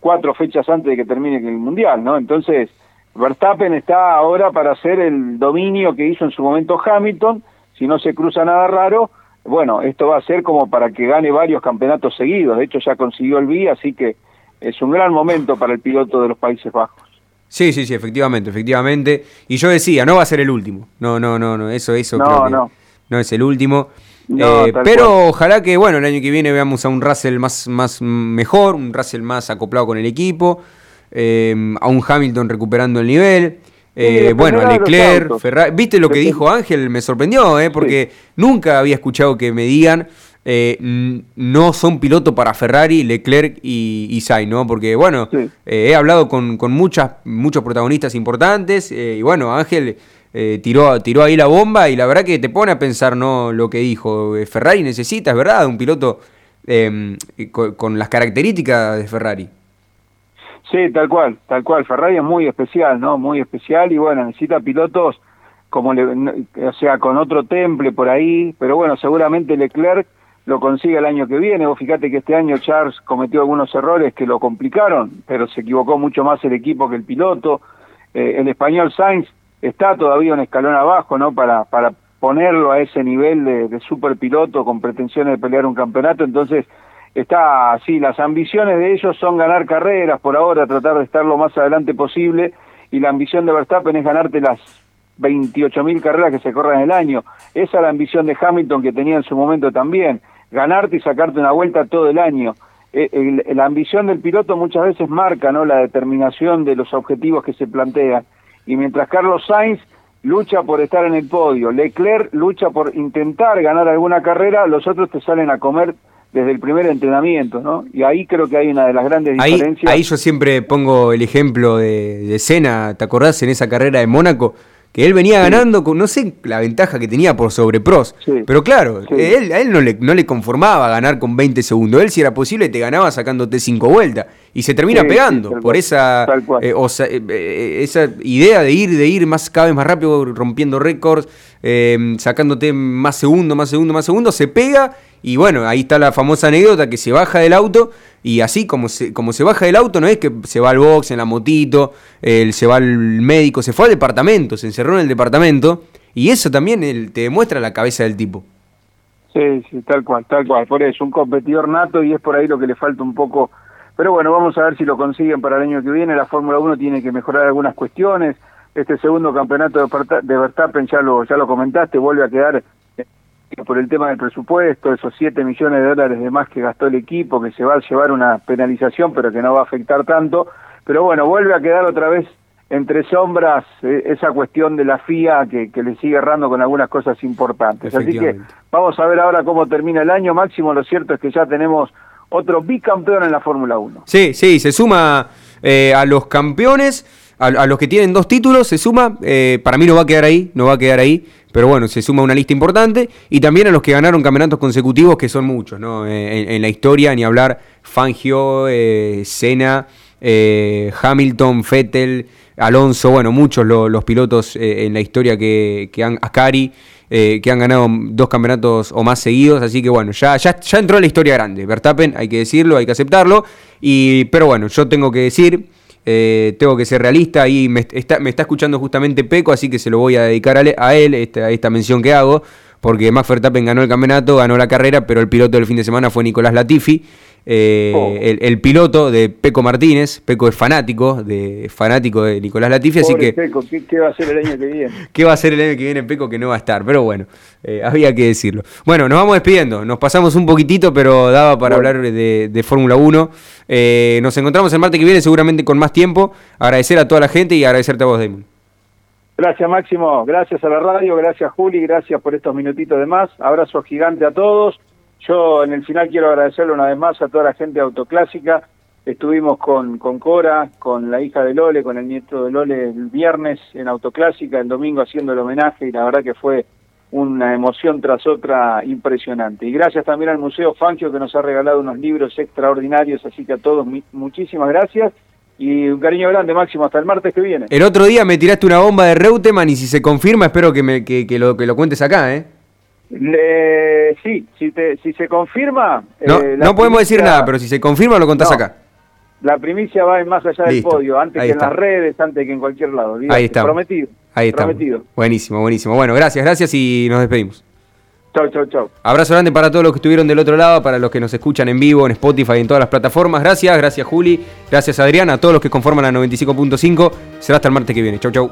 cuatro fechas antes de que termine el Mundial, ¿no? Entonces, Verstappen está ahora para hacer el dominio que hizo en su momento Hamilton, si no se cruza nada raro, bueno, esto va a ser como para que gane varios campeonatos seguidos, de hecho ya consiguió el B, así que es un gran momento para el piloto de los Países Bajos. Sí, sí, sí, efectivamente, efectivamente. Y yo decía, no va a ser el último. No, no, no, no, eso, eso no, no. no es el último. Eh, pero ojalá que, bueno, el año que viene veamos a un Russell más, más mejor, un Russell más acoplado con el equipo, eh, a un Hamilton recuperando el nivel. Eh, bueno, Leclerc, Ferrari. ¿Viste lo que dijo Ángel? Me sorprendió, ¿eh? porque nunca había escuchado que me digan eh, no son piloto para Ferrari, Leclerc y, y Sainz, ¿no? Porque, bueno, eh, he hablado con, con muchas, muchos protagonistas importantes y, bueno, Ángel tiró, tiró ahí la bomba y la verdad que te pone a pensar, ¿no? Lo que dijo. Ferrari necesita, es verdad, un piloto em, con las características de Ferrari. Sí, tal cual, tal cual. Ferrari es muy especial, ¿no? Muy especial y bueno, necesita pilotos como, le, o sea, con otro temple por ahí, pero bueno, seguramente Leclerc lo consigue el año que viene. Vos fíjate que este año Charles cometió algunos errores que lo complicaron, pero se equivocó mucho más el equipo que el piloto. Eh, el español Sainz está todavía un escalón abajo, ¿no? Para, para ponerlo a ese nivel de, de super piloto con pretensiones de pelear un campeonato, entonces está así, las ambiciones de ellos son ganar carreras por ahora, tratar de estar lo más adelante posible, y la ambición de Verstappen es ganarte las 28.000 carreras que se corren en el año. Esa es la ambición de Hamilton que tenía en su momento también, ganarte y sacarte una vuelta todo el año. E, la ambición del piloto muchas veces marca ¿no? la determinación de los objetivos que se plantean. Y mientras Carlos Sainz lucha por estar en el podio, Leclerc lucha por intentar ganar alguna carrera, los otros te salen a comer desde el primer entrenamiento, ¿no? Y ahí creo que hay una de las grandes diferencias. Ahí yo siempre pongo el ejemplo de, de Senna, ¿te acordás en esa carrera de Mónaco? Que él venía ganando con, no sé la ventaja que tenía por sobre pros, pero claro, él, a él no le, no le conformaba ganar con 20 segundos, él si era posible te ganaba sacándote 5 vueltas. Y se termina pegando por esa, eh, eh, eh, esa idea de ir, de ir más cada vez más rápido, rompiendo récords, sacándote más segundos, más segundos, más segundos, se pega y bueno, ahí está la famosa anécdota que se baja del auto y así como se, como se baja del auto, no es que se va al box en la motito, él se va al médico, se fue al departamento, se encerró en el departamento y eso también te demuestra la cabeza del tipo. Sí, sí, tal cual, tal cual. Por eso, un competidor nato y es por ahí lo que le falta un poco. Pero bueno, vamos a ver si lo consiguen para el año que viene. La Fórmula 1 tiene que mejorar algunas cuestiones. Este segundo campeonato de Verstappen, ya lo, ya lo comentaste, vuelve a quedar por el tema del presupuesto, esos 7 millones de dólares de más que gastó el equipo, que se va a llevar una penalización, pero que no va a afectar tanto. Pero bueno, vuelve a quedar otra vez entre sombras eh, esa cuestión de la FIA que, que, le sigue errando con algunas cosas importantes. Así que vamos a ver ahora cómo termina el año. Máximo, lo cierto es que ya tenemos otro bicampeón en la Fórmula 1. Sí, sí, se suma eh, a los campeones, a, los que tienen dos títulos, se suma. Eh, para mí no va a quedar ahí, no va a quedar ahí pero bueno, se suma una lista importante y también a los que ganaron campeonatos consecutivos, que son muchos, ¿no? Eh, en, la historia, ni hablar Fangio, eh, Senna, eh, Hamilton, Vettel, Alonso, bueno, muchos los pilotos en la historia que, que han, Ascari, que han ganado dos campeonatos o más seguidos, así que bueno, ya, ya, ya entró en la historia grande, Verstappen, hay que decirlo, hay que aceptarlo, y, pero bueno, yo tengo que decir eh, tengo que ser realista y me está, me está escuchando justamente Peco, así que se lo voy a dedicar a, él, esta, esta mención que hago, porque Max Verstappen ganó el campeonato, ganó la carrera, pero el piloto del fin de semana fue Nicolás Latifi. Eh, oh. el, piloto de Peco Martínez, Peco es fanático de fanático de Nicolás Latifi, así que Peco, ¿qué, va a hacer el año que viene? ¿Qué va a hacer el año que viene Peco que no va a estar? Pero bueno, eh, había que decirlo. Bueno, nos vamos despidiendo, nos pasamos un poquitito, pero daba para hablar de, de Fórmula 1. Eh, nos encontramos el martes que viene seguramente con más tiempo. Agradecer a toda la gente y agradecerte a vos, Damon. Gracias Máximo, gracias a la radio, gracias Juli, gracias por estos minutitos de más. Abrazo gigante a todos. Yo en el final quiero agradecerle una vez más a toda la gente de Autoclásica. Estuvimos con, con Cora, con la hija de Lole, con el nieto de Lole el viernes en Autoclásica, el domingo haciendo el homenaje y la verdad que fue una emoción tras otra impresionante. Y gracias también al Museo Fangio que nos ha regalado unos libros extraordinarios, así que a todos muchísimas gracias. Y un cariño grande, Máximo, hasta el martes que viene. El otro día me tiraste una bomba de Reutemann y si se confirma espero que, me, que, lo, que lo cuentes acá, ¿eh? Eh, sí, si, te, si se confirma... No, eh, no podemos decir nada, pero si se confirma lo contás No. acá. La primicia va más allá del Listo, podio, antes que en las redes, antes que en cualquier lado. Ahí está. Prometido. Ahí está. Prometido. Buenísimo, buenísimo. Bueno, gracias, gracias y nos despedimos. Chau, chau, chau. Abrazo grande para todos los que estuvieron del otro lado, para los que nos escuchan en vivo, en Spotify, en todas las plataformas. Gracias, gracias Juli, gracias Adrián, a todos los que conforman la 95.5. Será hasta el martes que viene. Chau, chau.